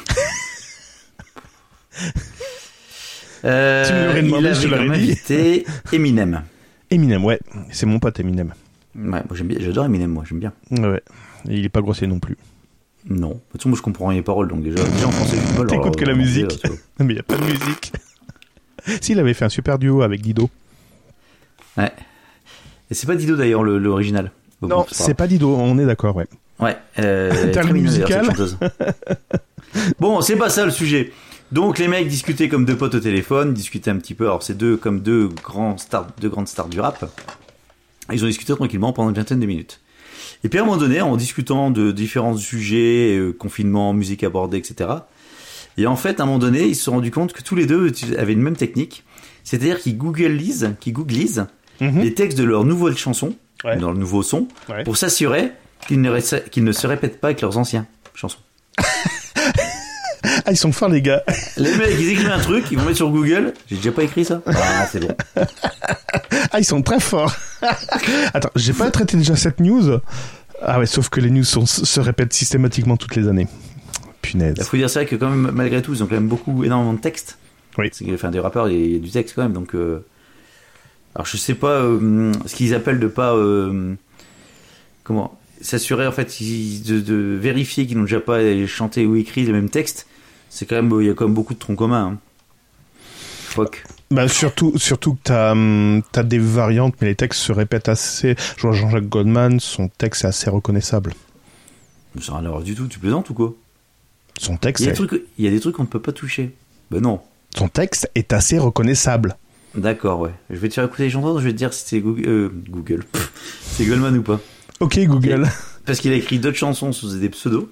Euh, il demandé, je l'aurais dit. invité Eminem. Eminem, ouais, c'est mon pote Eminem. Ouais, moi j'aime bien, j'adore Eminem, moi j'aime bien. Ouais, et il est pas grossier non plus. Non, de toute façon moi je comprends rien les paroles, donc déjà, déjà en français, je T'écoutes que la musique. [LAUGHS] Mais y a pas de musique. [LAUGHS] S'il avait fait un super duo avec Dido. Ouais. Et c'est pas Dido d'ailleurs le- l'original. Non, c'est pas Dido, on est d'accord, ouais. Ouais. Euh, musical. [LAUGHS] bon, c'est pas ça le sujet. Donc les mecs discutaient comme deux potes au téléphone, discutaient un petit peu. Alors c'est deux comme deux grands stars, deux grandes stars du rap. Ils ont discuté tranquillement pendant une vingtaine de minutes. Et puis à un moment donné, en discutant de différents sujets, euh, confinement, musique abordée, etc. Et en fait, à un moment donné, ils se sont rendus compte que tous les deux avaient une même technique. C'est-à-dire qu'ils googlisent, qu'ils googlisent Mhm. les textes de leurs nouvelles chansons, Ouais. dans le nouveau son, Ouais. pour s'assurer qu'ils ne, ne se répètent pas avec leurs anciens chansons. [LAUGHS] Ah, ils sont forts, les gars. Les mecs, ils écrivent un truc, ils vont mettre sur Google. J'ai déjà pas écrit ça. Ah, c'est bon. Ah, ils sont très forts. Attends, j'ai pas traité déjà cette news. Ah ouais, sauf que les news sont- se répètent systématiquement toutes les années. Il Punaise. faut dire ça que quand même, malgré tout, ils ont quand même beaucoup, énormément de texte. Oui. C'est que, enfin, des rappeurs, il y a- du texte quand même. Donc, euh, alors je sais pas euh, ce qu'ils appellent de pas, euh, comment, s'assurer en fait de, de vérifier qu'ils n'ont déjà pas chanté ou écrit le même texte. C'est quand même, il y a quand même beaucoup de troncs communs. Hein. Fuck. Bah, surtout, surtout que t'as, hum, t'as des variantes, mais les textes se répètent assez. Je vois Jean-Jacques Goldman, son texte est assez reconnaissable. Ça n'a rien à voir du tout. Tu plaisantes ou quoi? Son Il texte, y a est, trucs, il y a des trucs qu'on ne peut pas toucher. Ben non. son texte est assez reconnaissable. D'accord, ouais. Je vais te faire écouter les chansons, je vais te dire si c'est Google, euh, Google. Pff, [LAUGHS] c'est Goldman ou pas. Ok, Google. Parce qu'il a écrit d'autres chansons sous des pseudos.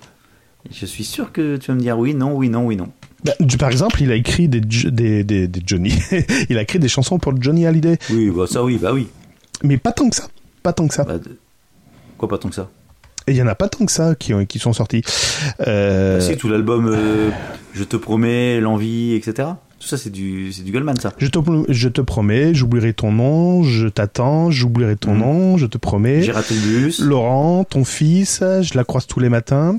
Je suis sûr que tu vas me dire oui, non, oui, non, oui, non. Bah, du- par exemple, il a écrit des, des, des, des Johnny. [LAUGHS] il a écrit des chansons pour Johnny Hallyday. Oui, bah ça oui, bah oui. Mais pas tant que ça. Pas tant que ça. Bah, de- Quoi, pas tant que ça? Et il y en a pas tant que ça qui, ont, qui sont sortis. Euh, Bah, tout l'album euh, Je te promets, L'envie, etc. Tout ça, c'est du, c'est du Goldman, ça. je, te, je te promets, j'oublierai ton nom, je t'attends, j'oublierai ton Mhm. nom, je te promets. J'ai raté le bus, Laurent, ton fils, je la croise tous les matins.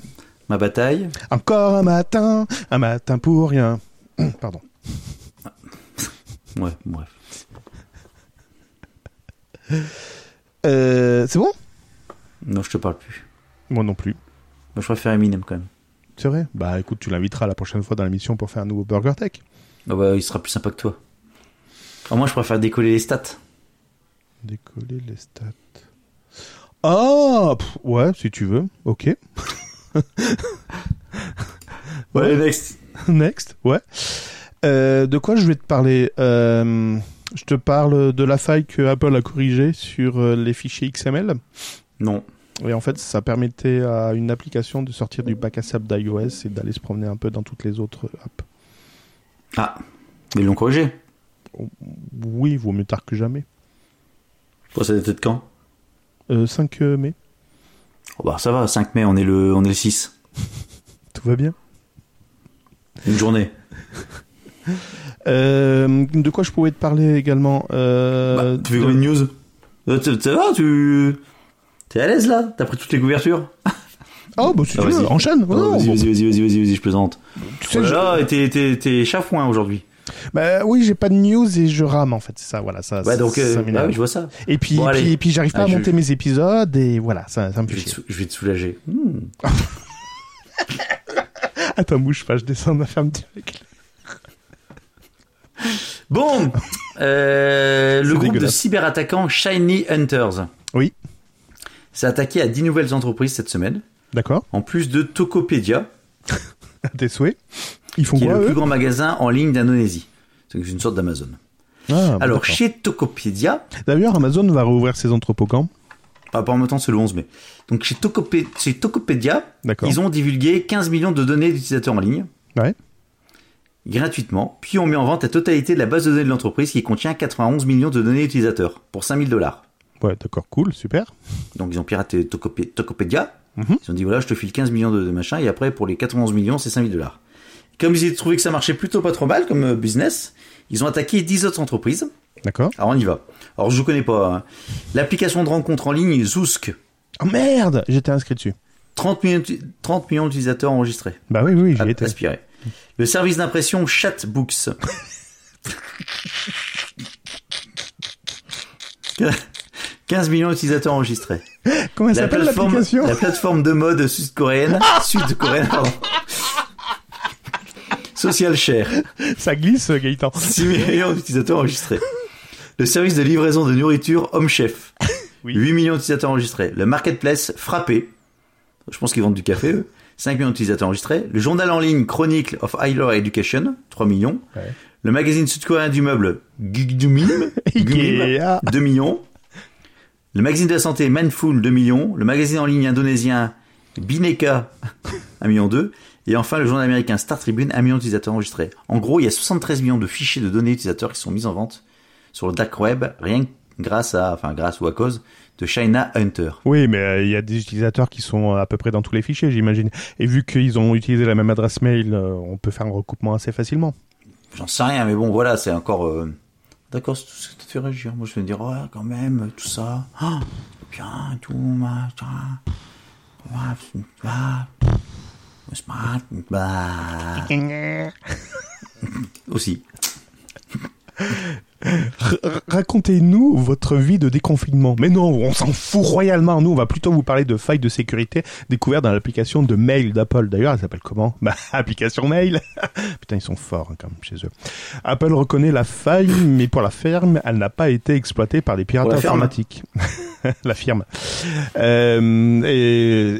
Ma bataille. Encore un matin, un matin pour rien. [CLEARS THROAT] Pardon. Ouais, bref. Euh, c'est bon? Non, je te parle plus. Moi non plus. Moi, je préfère Eminem quand même. C'est vrai? Bah écoute, tu l'inviteras la prochaine fois dans l'émission pour faire un nouveau Burger Tech. Ah bah, il sera plus sympa que toi. Ah, moi, je préfère décoller les stats. Décoller les stats. Ah pff, Ouais, si tu veux. Ok. [LAUGHS] [LAUGHS] Ouais, next. Next, ouais. Euh, de quoi je vais te parler? Euh, Je te parle de la faille que Apple a corrigée sur euh, les fichiers XML. Non. Et en fait, ça permettait à une application de sortir du bac à sable d'iOS et d'aller se promener un peu dans toutes les autres apps. Ah, ils l'ont corrigé? Oui, vaut mieux tard que jamais. Bon, ça datait de quand? Euh, 5 mai, oh, Bah, ça va, 5 mai, on est le, on est le 6. [LAUGHS] tout va bien. Une journée. [LAUGHS] Euh, de quoi je pouvais te parler également euh, Bah, tu fais de- quoi une news? Euh, Ça va, tu... T'es à l'aise, là? T'as pris toutes les couvertures? Oh, bah si Ah, tu veux, enchaîne. Oh, Non, Vas-y, vas-y, vas-y, vas-y, je plaisante. tu sais, Oh là je- t'es chafouin aujourd'hui. Bah oui, j'ai pas de news et je rame en fait, c'est ça, voilà, ça. Ouais, donc, euh, ah oui, je vois ça. Et puis, Bon, allez. puis, puis j'arrive pas Ah, à je- monter mes épisodes et voilà, ça, ça me Je fait vais, chier. sou- je vais te soulager. Hmm. [LAUGHS] Attends, bouge pas, je descends ma ferme direct. Bon, euh, le groupe de cyberattaquants Shiny Hunters Oui. s'est attaqué à 10 nouvelles entreprises cette semaine, D'accord. en plus de Tokopedia, [LAUGHS] À tes souhaits. Ils font qui est quoi, le eux plus grand magasin en ligne d'Indonésie. C'est une sorte d'Amazon. Ah, Alors, chez Tokopedia, D'ailleurs, Amazon va rouvrir ses entrepôts quand? Pas en même temps, c'est le 11 mai. Donc, chez, Tokopé- chez Tokopedia, ils ont divulgué 15 millions de données d'utilisateurs en ligne, Ouais. gratuitement, puis ont mis en vente la totalité de la base de données de l'entreprise qui contient 91 millions de données utilisateurs pour 5000 dollars. Ouais, d'accord, cool, super. Donc ils ont piraté Tokopé- Tokopedia. Mhm. Ils ont dit voilà, je te file 15 millions de, de machin et après pour les 91 millions, c'est 5000 dollars. Comme ils ont trouvé que ça marchait plutôt pas trop mal comme euh, business, ils ont attaqué 10 autres entreprises. D'accord. Alors on y va. Alors je connais pas. hein. L'application de rencontre en ligne Zoosk, Oh merde, j'étais inscrit dessus. 30 millions, 30 millions d'utilisateurs enregistrés, Bah oui, oui, j'y étais. aspirés. Le service d'impression Chatbooks. [LAUGHS] 15 millions d'utilisateurs enregistrés. Comment elle s'appelle plateforme, l'application? la plateforme de mode sud-coréenne, [LAUGHS] sud-coréenne, pardon. Social Share, [LAUGHS] Ça glisse, Gaëtan. 6 millions d'utilisateurs enregistrés. Le service de livraison de nourriture Home Chef, Oui. 8 millions d'utilisateurs enregistrés. Le marketplace Frappé, je pense qu'ils vendent du café, eux, 5 millions d'utilisateurs enregistrés. Le journal en ligne Chronicle of Higher Education, 3 millions. Ouais. Le magazine sud-coréen du meuble Gugdumim, [LAUGHS] Ikea. 2 millions. Le magazine de la santé Mindful, 2 millions. Le magazine en ligne indonésien Bineka, 1 million 2. Et enfin, le journal américain Star Tribune, 1 million d'utilisateurs enregistrés. En gros, il y a 73 millions de fichiers de données utilisateurs qui sont mis en vente sur le dark web, rien que grâce à, enfin, grâce ou à cause de China Hunter. Oui, mais euh, il y a des utilisateurs qui sont à peu près dans tous les fichiers, j'imagine. Et vu qu'ils ont utilisé la même adresse mail, euh, on peut faire un recoupement assez facilement. J'en sais rien, mais bon, voilà, c'est encore, euh, d'accord, c'est tout ce qui te fait réagir. Moi, je vais me dire, ouais, quand même, tout ça, ah, bien, tout, machin, ah, ah, smart, bah, aussi. Racontez-nous votre vie de déconfinement. Mais non, on s'en fout royalement. Nous, on va plutôt vous parler de failles de sécurité découvertes dans l'application de mail d'Apple. D'ailleurs, elle s'appelle comment? [LAUGHS] Bah, application mail. [LAUGHS] Putain, ils sont forts hein, quand même chez eux. Apple reconnaît la faille, mais pour la ferme, elle n'a pas été exploitée par des pirates informatiques. [LAUGHS] la firme. Euh,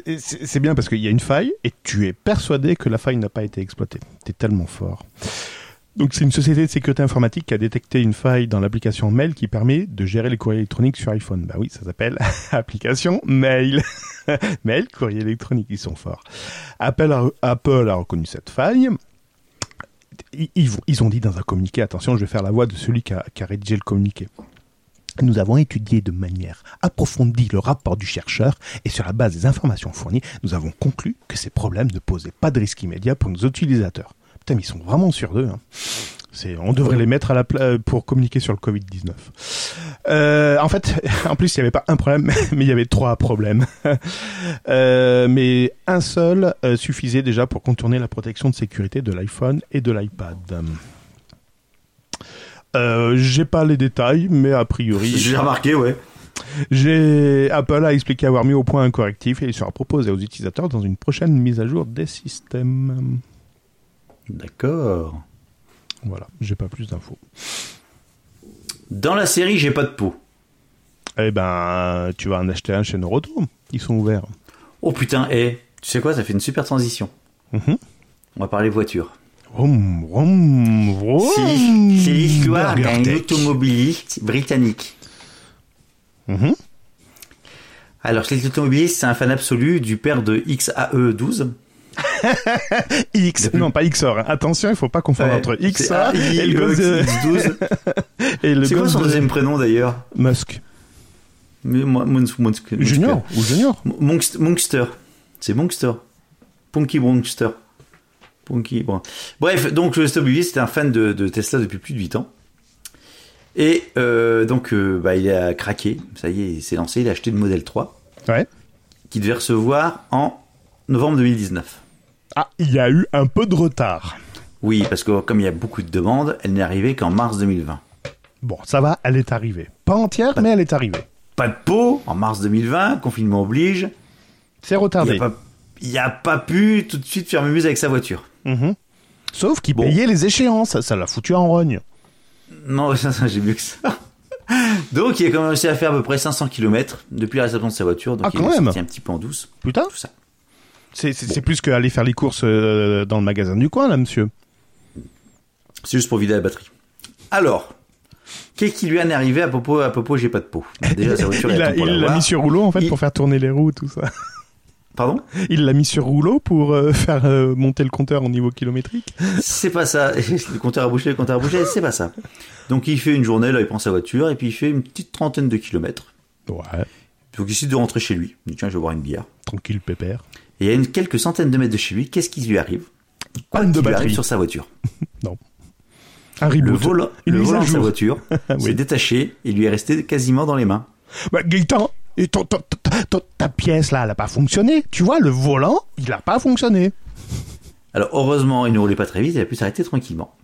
et, c'est bien parce qu'il y a une faille et tu es persuadé que la faille n'a pas été exploitée. T'es tellement fort. Donc c'est une société de sécurité informatique qui a détecté une faille dans l'application Mail qui permet de gérer les courriers électroniques sur iPhone. Bah oui, ça s'appelle [LAUGHS] application Mail. [LAUGHS] Mail, courrier électronique, ils sont forts. Apple a, reconnu cette faille. Ils ont dit dans un communiqué, attention, je vais faire la voix de celui qui a, qui a rédigé le communiqué. Nous avons étudié de manière approfondie le rapport du chercheur et sur la base des informations fournies, nous avons conclu que ces problèmes ne posaient pas de risque immédiat pour nos utilisateurs. Putain, mais ils sont vraiment sûrs d'eux. Hein. C'est, on devrait les mettre à la pla- pour communiquer sur le Covid-19. Euh, en fait, [LAUGHS] en plus, il n'y avait pas un problème, [LAUGHS] mais il y avait trois problèmes. [LAUGHS] Euh, mais un seul euh, suffisait déjà pour contourner la protection de sécurité de l'iPhone et de l'iPad. Euh, j'ai pas les détails, mais a priori, J'ai remarqué, ouais. j'ai Apple a expliqué avoir mis au point un correctif et il sera proposé aux utilisateurs dans une prochaine mise à jour des systèmes. D'accord. Voilà, j'ai pas plus d'infos. Dans la série, j'ai pas de peau. Eh ben, tu vas en acheter un chez Noroto. Ils sont ouverts. Oh putain, et tu sais quoi, ça fait une super transition. Mhm. On va parler voiture. Vroom, vroom, vroom. C'est c'est l'histoire d'un Tech. automobiliste britannique. Mhm. Alors, cet automobiliste, c'est un fan absolu du père de XAE12. [LAUGHS] X, non pas XOR. hein. Attention, il faut pas confondre Ouais, entre XOR et le gosse de- X12. et le C'est quoi son de deuxième prénom d'ailleurs? Musk. Mais. Junior ou Junior. Monster. C'est Monster. Punky Monster. Punky. Bon. Bref, donc le automobiliste c'était un fan de, de Tesla depuis plus de 8 ans. Et euh, donc euh, bah, il a craqué. Ça y est, il s'est lancé. Il a acheté le modèle 3 Ouais. qu'il devait recevoir en novembre 2019. Ah, il y a eu un peu de retard. Oui, parce que comme il y a beaucoup de demandes, elle n'est arrivée qu'en mars 2020. Bon, ça va, elle est arrivée. Pas entière, mais elle est arrivée. Pas de pot, en mars 2020, confinement oblige. C'est Il retardé. n'a pas, il a pas pu tout de suite faire mumuse avec sa voiture. Mhm. Sauf qu'il Bon. payait les échéances, ça l'a foutu en rogne. Non, [LAUGHS] ça, ça, j'ai mieux que ça. Donc, il a quand même réussi à faire à peu près 500 km depuis la réception de sa voiture. Donc, Ah, il quand est un petit peu en douce. Putain, Tout ça. C'est c'est plus qu'aller faire les courses euh, dans le magasin du coin, là, monsieur. C'est juste pour vider la batterie. Alors, qu'est-ce qui lui en est arrivé à Popo À Popo, j'ai pas de peau. Déjà, sa voiture, Il l'a il mis sur rouleau, en fait, Il- pour faire tourner les roues, tout ça. Pardon? Il l'a mis sur rouleau pour euh, faire euh, monter le compteur au niveau kilométrique. C'est pas ça. [LAUGHS] Le compteur a bouché, le compteur a bouché, c'est pas ça. Donc, il fait une journée, là, il prend sa voiture, et puis il fait une petite trentaine de kilomètres. Ouais, Donc, il décide de rentrer chez lui. Il dit, tiens, je vais boire une bière. tranquille, pépère. Et à une quelques centaines de mètres de chez lui, qu'est-ce qui lui arrive? Quoi Panne de arrive sur sa voiture [LAUGHS] Un Le Une le mise volant de sa voiture [LAUGHS] Oui. s'est détaché et lui est resté quasiment dans les mains. Bah, Gaëtan, et ton- ton- ton- ta pièce, là, elle a pas fonctionné. Tu vois, le volant, il a pas fonctionné. Alors heureusement, il ne roulait pas très vite, il a pu s'arrêter tranquillement.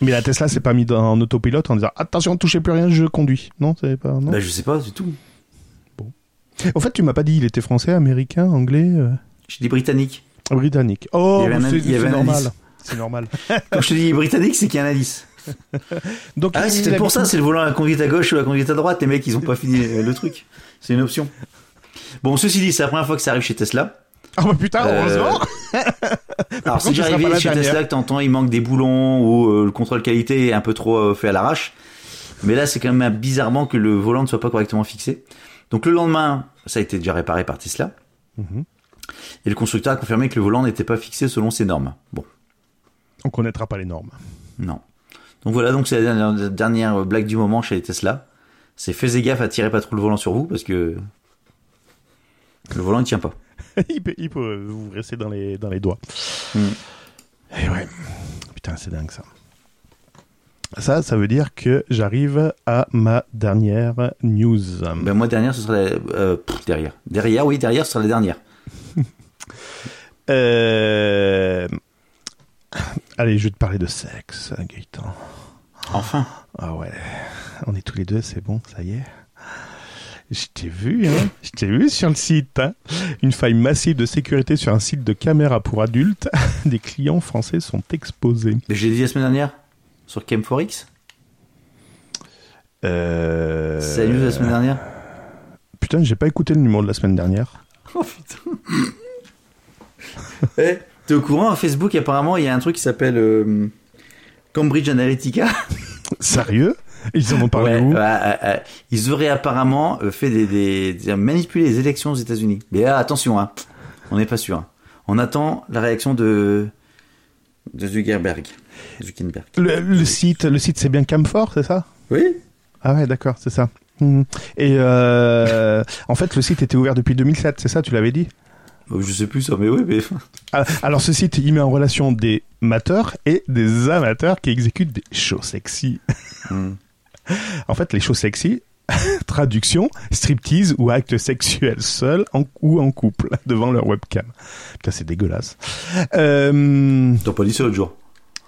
Mais la Tesla s'est pas mis dans- en autopilote en disant attention, touchez plus rien, je conduis. Non, c'est pas. Non. Bah je sais pas du tout. Au fait, tu m'as pas dit il était français, américain, anglais, euh, Je dis britannique. britannique. Oh, un c'est normal. C'est normal. [LAUGHS] Quand je te dis britannique, c'est qu'il y a un indice. [LAUGHS] Donc Ah, a- pour ça, c'est le volant à la conduite à gauche ou à la conduite à droite. Les mecs, ils ont pas fini le truc. C'est une option. Bon, ceci dit, c'est la première fois que ça arrive chez Tesla. Ah bah putain, Euh, heureusement. [LAUGHS] Alors, arrivé la chez. Tesla que t'entends, il manque des boulons ou euh, le contrôle qualité est un peu trop euh, fait à l'arrache. Mais là, c'est quand même bizarrement que le volant ne soit pas correctement fixé. Donc le lendemain, ça a été déjà réparé par Tesla. Mhm. Et le constructeur a confirmé que le volant n'était pas fixé selon ses normes. Bon, On connaîtra pas les normes. non. Donc voilà, donc c'est la dernière, dernière blague du moment chez les Tesla. C'est faites gaffe à tirer pas trop le volant sur vous parce que le volant ne tient pas. [LAUGHS] il, peut, il peut vous rester dans les, dans les doigts. Mm. Et ouais. Putain, c'est dingue ça. Ça, ça veut dire que j'arrive à ma dernière news. Ben moi derrière, ce sera la- euh, derrière. Derrière, oui, derrière, ce sera la dernière. [LAUGHS] Euh... Allez, je vais te parler de sexe, Gaëtan. Enfin. Ah ouais, on est tous les deux, c'est bon, ça y est. Je t'ai vu, hein. Je t'ai vu sur le site. hein. Une faille massive de sécurité sur un site de caméra pour adultes. [LAUGHS] Des clients français sont exposés. Mais j'ai dit la semaine dernière sur Chem4X. Euh... C'est la news de la semaine dernière. Putain, j'ai pas écouté le numéro de la semaine dernière. Oh putain. [LAUGHS] Eh, t'es au courant à Facebook apparemment il y a un truc qui s'appelle euh, Cambridge Analytica. [LAUGHS] Sérieux? Ils en ont parlé Ouais, où? ouais. Ils auraient apparemment euh, fait des, des, des- manipulé les élections aux États-Unis. Mais attention, hein, on n'est pas sûr. hein. On attend la réaction de de Zuckerberg. Zuckerberg. le, le site, le site c'est bien Camfort, c'est ça? Oui. Ah ouais, d'accord, c'est ça. Hmm. Et euh, en fait, le site était ouvert depuis 2007, c'est ça, tu l'avais dit? Oh, Je sais plus ça, mais oui, mais Ah, Alors ce site, il met en relation des mateurs et des amateurs qui exécutent des shows sexy. Hmm. [LAUGHS] En fait, les shows sexy, [LAUGHS] traduction, striptease ou acte sexuel seul en- ou en couple [LAUGHS] devant leur webcam. Putain, c'est dégueulasse. Euh, t'as pas dit ça l'autre jour.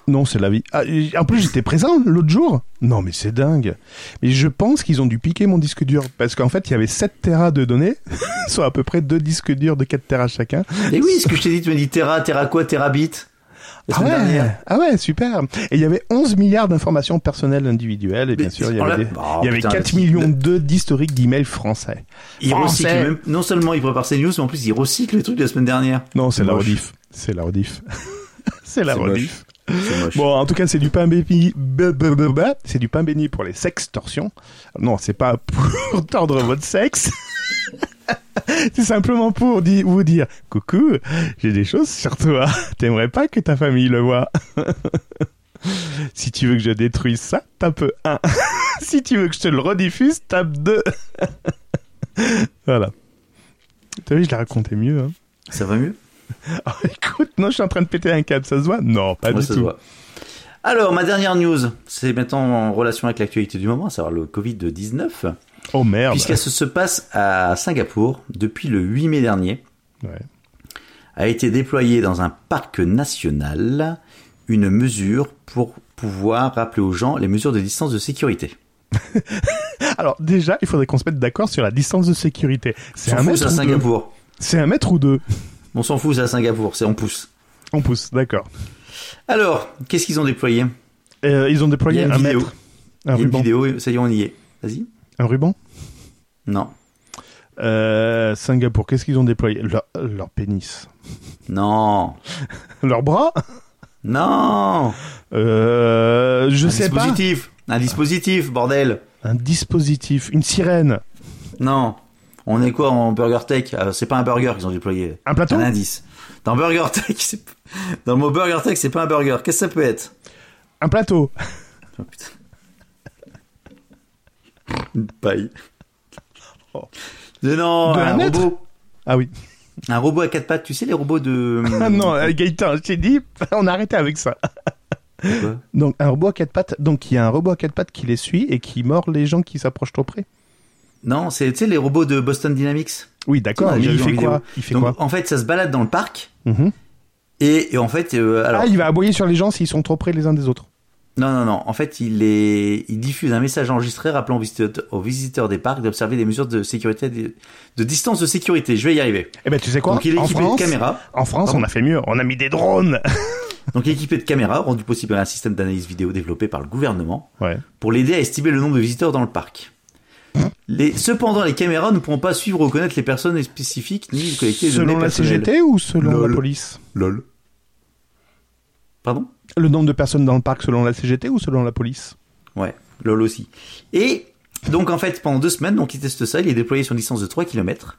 Non, c'est la vie. Ah, en plus, j'étais présent l'autre jour. Non, mais c'est dingue. Mais je pense qu'ils ont dû piquer mon disque dur parce qu'en fait, il y avait 7 terras de données, [LAUGHS] soit à peu près deux disques durs de 4 terras chacun. Et oui, ce que je t'ai dit, tu m'as dit Terra, Terra quoi, Terabit. Ah ouais, dernière. ah ouais, super. Et il y avait 11 milliards d'informations personnelles individuelles. Et bien Mais sûr, il y avait, des- Oh, il y avait putain, 4 le- millions de d'historiques d'emails français. Il Français. recycle même, non seulement il prépare ses news, mais en plus il recycle les trucs de la semaine dernière. Non, c'est la rediff. C'est la rediff. [LAUGHS] c'est la rediff. Bon, en tout cas, c'est du pain béni. C'est du pain béni pour les sextorsions. Non, c'est pas pour [LAUGHS] tordre votre sexe. [LAUGHS] c'est simplement pour vous dire coucou, j'ai des choses sur toi. [LAUGHS] T'aimerais pas que ta famille le voit. si tu veux que je détruise ça, tape 1. si tu veux que je te le rediffuse, tape 2. voilà. T'as vu, je l'ai raconté mieux. Hein. Ça va mieux? Oh, [LAUGHS] écoute, non, je suis en train de péter un câble, ça se voit? Non, pas Ouais, du tout. Alors, ma dernière news, c'est maintenant en relation avec l'actualité du moment, à savoir le Covid-19, Oh merde. puisqu'elle se, se passe à Singapour depuis le 8 mai dernier, Ouais. a été déployée dans un parc national une mesure pour pouvoir rappeler aux gens les mesures de distance de sécurité. [LAUGHS] Alors déjà, il faudrait qu'on se mette d'accord sur la distance de sécurité. C'est un mètre à Singapour. C'est un mètre ou deux On s'en fout, c'est à Singapour, c'est en pouce. On pousse, d'accord. Alors, qu'est-ce qu'ils ont déployé? Euh, ils ont Il y déployé a une un vidéo. mètre. Il y Un a une ruban. vidéo, ça y est, on y est. Vas-y. Un ruban? Non. Euh, Singapour, qu'est-ce qu'ils ont déployé? Leur, leur pénis. Non. [LAUGHS] Leur bras? Non. euh, Je un sais pas. dispositif. Un dispositif, bordel. Un dispositif. Une sirène. Non. On est quoi en Burger Tech Ah, C'est pas un burger qu'ils ont déployé. Un plateau Un indice. Dans Burger Tech, c'est- dans le mot Burger Tech, c'est pas un burger. Qu'est-ce que ça peut être Un plateau. Oh, putain. Une paille. Oh. Mais non, De un robot. Ah oui. Un robot à quatre pattes. Tu sais les robots de. [LAUGHS] Non, euh, Gaëtan, je t'ai dit, [LAUGHS] on a arrêté avec ça. Donc un robot à quatre pattes. Donc il y a un robot à quatre pattes qui les suit et qui mord les gens qui s'approchent trop près. Non, c'est tu sais les robots de Boston Dynamics. Oui, d'accord. Mais il fait quoi Il fait Donc quoi en fait, ça se balade dans le parc Mhm. et, et en fait, euh, alors Ah, il va aboyer sur les gens s'ils sont trop près les uns des autres. non non non, en fait, il est il diffuse un message enregistré rappelant aux visiteurs, des parcs d'observer des mesures de sécurité de, de distance de sécurité. Je vais y arriver. Eh ben tu sais quoi Donc il est En équipé France, de caméras. en France, Pardon on a fait mieux. On a mis des drones. [LAUGHS] Donc équipé de caméras rendu possible par un système d'analyse vidéo développé par le gouvernement Ouais. pour l'aider à estimer le nombre de visiteurs dans le parc. Les, cependant, les caméras ne pourront pas suivre ou reconnaître les personnes spécifiques ni collecter les données Selon la personnelles. CGT ou selon Lol. la police Lol. Pardon? Le nombre de personnes dans le parc selon la CGT ou selon la police? Ouais, lol aussi. Et donc en fait, pendant deux semaines, donc il teste ça, il est déployé sur une distance de 3 km.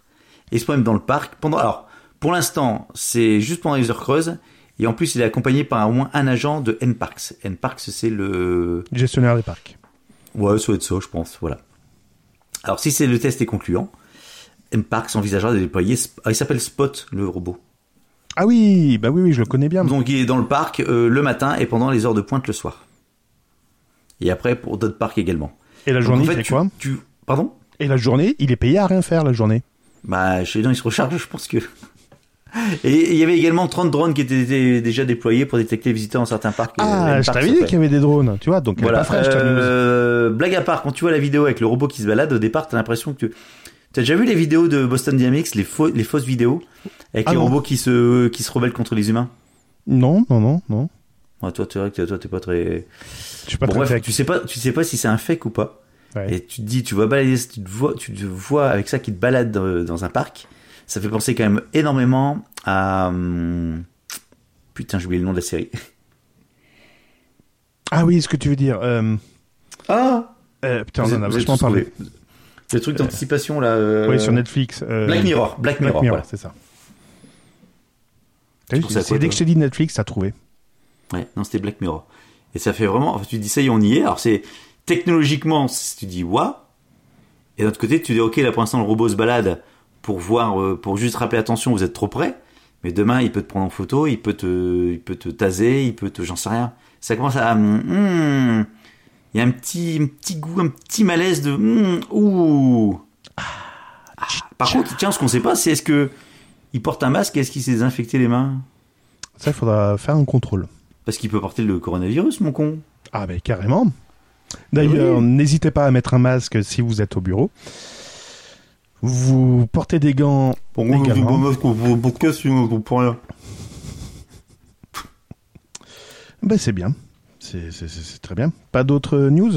Et il se promène dans le parc pendant... Alors, pour l'instant, c'est juste pendant les heures creuses. Et en plus, il est accompagné par au moins un agent de NParks. NParks, c'est le... Gestionnaire des parcs. Ouais, ça doit être ça, je pense, voilà. Alors si c'est le test est concluant, NParks envisagera de déployer... Ah, il s'appelle Spot, le robot. Ah oui, bah oui, oui, je le connais bien. Donc il est dans le parc euh, le matin et pendant les heures de pointe le soir. Et après pour d'autres parcs également. Et la Donc, journée, en il fait, fait tu- quoi? tu... Pardon? Et la journée, il est payé à rien faire la journée? Bah, chez les gens, ils se rechargent, je pense que. Et il y avait également 30 drones qui étaient dé- déjà déployés pour détecter les visiteurs dans certains parcs. Ah, euh, je parcs, t'avais dit qu'il y avait des drones, tu vois, donc Voilà. pas fraîche. Euh, blague à part, quand tu vois la vidéo avec le robot qui se balade, au départ, t'as l'impression que tu. T'as déjà vu les vidéos de Boston Dynamics, les, faux, les fausses vidéos, avec Ah les non. robots qui se, qui se rebellent contre les humains? Non, non, non, non. Ouais, Toi, que toi, t'es pas très. Je suis pas Bon, très bref, tu sais pas, tu sais pas si c'est un fake ou pas. Ouais. Et tu te dis, tu vois balader, tu te vois, tu te vois avec ça qui te balade dans, dans un parc. Ça fait penser quand même énormément à. hum, Putain, j'ai oublié le nom de la série. [LAUGHS] Ah oui, ce que tu veux dire. Euh, Ah euh, putain, Vous on en a vachement parlé. Le truc d'anticipation là. euh, Oui, sur Netflix. Black Mirror. Black Mirror. Black Mirror, voilà. c'est ça. T'as vu, c'est dès que je t'ai dit Netflix, t'as trouvé. Ouais, non, c'était Black Mirror. Et ça fait vraiment. Enfin, tu te dis ça y est, on y est. Alors c'est technologiquement, tu dis waouh. Et d'un autre côté, tu dis ok, là pour l'instant le robot se balade pour voir, euh, pour juste rappeler attention, vous êtes trop près. Mais demain, il peut te prendre en photo, il peut te, il peut te taser, il peut te, j'en sais rien. Ça commence à, hum, il y a un petit, un petit goût, un petit malaise de, hum, ouh. Ah. Par contre, tiens, ce qu'on sait pas, c'est est-ce que il porte un masque, et est-ce qu'il s'est désinfecté les mains? Ça, il faudra faire un contrôle. Parce qu'il peut porter le coronavirus, mon con. Ah, ben carrément. D'ailleurs, Oui. n'hésitez pas à mettre un masque si vous êtes au bureau. Vous portez des gants. Ben, c'est bien. C'est c'est- c'est- c'est très bien. Pas d'autres news?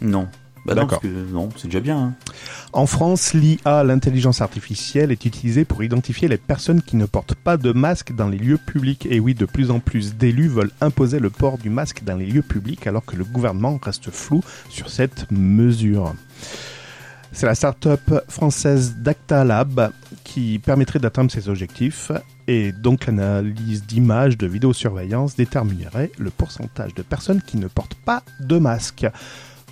Non. Bah non, D'accord. parce que non, c'est déjà bien. hein. En France, l'IA, l'intelligence artificielle, est utilisée pour identifier les personnes qui ne portent pas de masque dans les lieux publics. Et oui, de plus en plus d'élus veulent imposer le port du masque dans les lieux publics alors que le gouvernement reste flou sur cette mesure. C'est la start-up française Dacta Lab qui permettrait d'atteindre ces objectifs et donc l'analyse d'images de vidéosurveillance déterminerait le pourcentage de personnes qui ne portent pas de masque.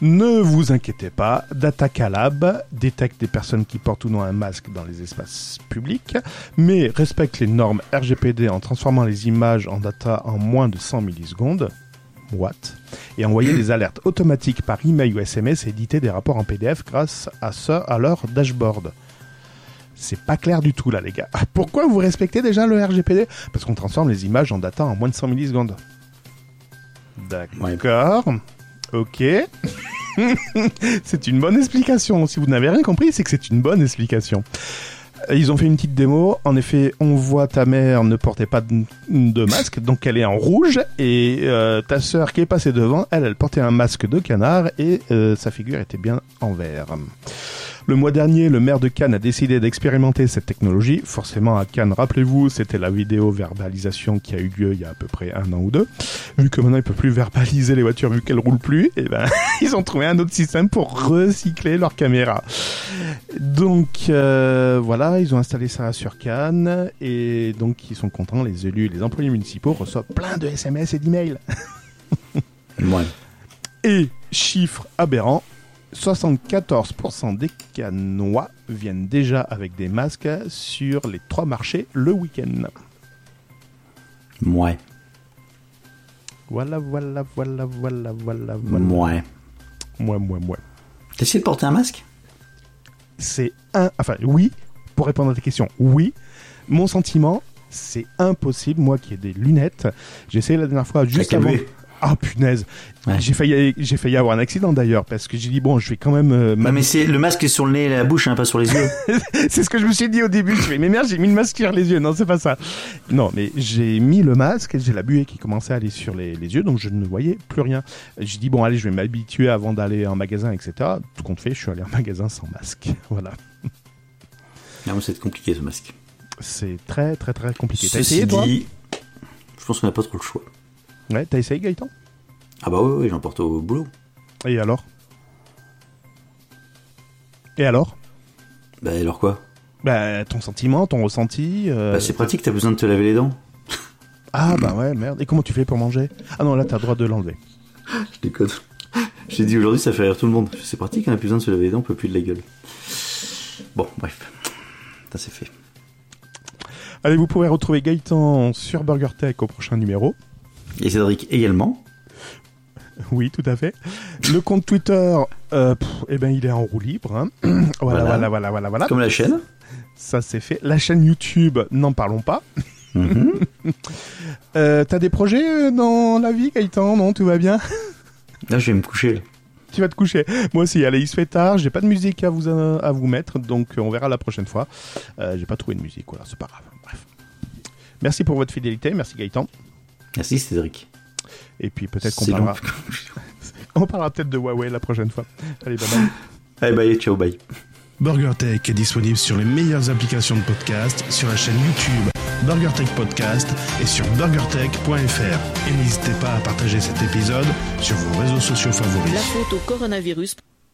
Ne vous inquiétez pas, Dataka Lab détecte des personnes qui portent ou non un masque dans les espaces publics, mais respecte les normes RGPD en transformant les images en data en moins de 100 millisecondes. What Et envoyer des alertes automatiques par email ou SMS et éditer des rapports en PDF grâce à ça à leur dashboard. C'est pas clair du tout là les gars. [LAUGHS] Pourquoi vous respectez déjà le RGPD Parce qu'on transforme les images en data en moins de 100 millisecondes. D'accord. Ok. [LAUGHS] c'est une bonne explication. Si vous n'avez rien compris, c'est que c'est une bonne explication. Ils ont fait une petite démo. En effet, on voit ta mère ne portait pas de, masque, donc elle est en rouge. Et euh, ta sœur qui est passée devant, elle, portait un masque de canard et euh, sa figure était bien en vert. Le mois dernier, le maire de Cannes a décidé d'expérimenter cette technologie. Forcément, à Cannes, rappelez-vous, c'était la vidéo verbalisation qui a eu lieu il y a à peu près un an ou deux. Vu que maintenant ils peuvent plus verbaliser les voitures vu qu'elles roulent plus, et eh ben [LAUGHS] ils ont trouvé un autre système pour recycler leur caméra. Donc euh, voilà, ils ont installé ça sur Cannes et donc ils sont contents. Les élus, les employés municipaux reçoivent plein de SMS et d'emails. [LAUGHS] ouais. Et chiffre aberrant, 74% des Canois viennent déjà avec des masques sur les trois marchés le week-end. Ouais. Voilà, voilà, voilà, voilà, voilà, voilà. Ouais. Moi, moi, moi. T'as essayé de porter un masque? C'est un... Enfin, oui, pour répondre à ta question, oui. Mon sentiment, c'est impossible. Moi qui ai des lunettes, j'ai essayé la dernière fois juste avant... Ah punaise. J'ai failli, j'ai failli avoir un accident d'ailleurs parce que j'ai dit bon, je vais quand même. Euh, non mais c'est le masque est sur le nez et la bouche, hein, pas sur les yeux. [LAUGHS] c'est ce que je me suis dit au début. Je fais mais merde, j'ai mis le masque sur les yeux. Non, c'est pas ça. Non, mais j'ai mis le masque, j'ai la buée qui commençait à aller sur les, yeux, donc je ne voyais plus rien. J'ai dit bon allez, je vais m'habituer avant d'aller en magasin, etc. Tout compte fait, je suis allé en magasin sans masque. [LAUGHS] voilà. Non, mais c'est compliqué ce masque. C'est très très très compliqué. T'as essayé toi? Je pense qu'on n'a pas trop le choix. Ouais, t'as essayé Gaëtan? Ah bah oui, oui j'en porte au boulot. Et alors? Et alors? Bah alors quoi? Bah ton sentiment, ton ressenti euh, Bah c'est pratique, t'as besoin de te laver les dents. [LAUGHS] Ah bah ouais, merde. Et comment tu fais pour manger? Ah non, là t'as le droit de l'enlever. [LAUGHS] Je déconne. J'ai dit aujourd'hui ça fait rire tout le monde. C'est pratique, on a plus besoin de se laver les dents, on peut plus de la gueule. Bon, bref. Ça c'est fait. Allez, vous pourrez retrouver Gaëtan sur BurgerTech au prochain numéro. Et Cédric également. Oui, tout à fait. Le compte Twitter, euh, eh ben, il est en roue libre. Hein. [CLEARS THROAT] voilà, voilà, voilà, voilà, voilà, Comme la chaîne. Ça, c'est fait. La chaîne YouTube, n'en parlons pas. Mhm. [LAUGHS] euh, T'as des projets euh, dans la vie, Gaëtan? Non, tout va bien? Là, je vais me coucher. Tu vas te coucher. Moi aussi, allez, il se fait tard. J'ai pas de musique à vous à vous mettre, donc on verra la prochaine fois. Euh, J'ai pas trouvé de musique, voilà, c'est pas grave. Bref. Merci pour votre fidélité. Merci Gaëtan. Merci Cédric. Et puis peut-être qu'on parlera. [LAUGHS] On parlera peut-être de Huawei la prochaine fois. Allez, bye bye. [LAUGHS] Allez, bye, ciao, bye. BurgerTech est disponible sur les meilleures applications de podcast, sur la chaîne YouTube BurgerTech Podcast et sur burgertech.fr. Et n'hésitez pas à partager cet épisode sur vos réseaux sociaux favoris. La faute au coronavirus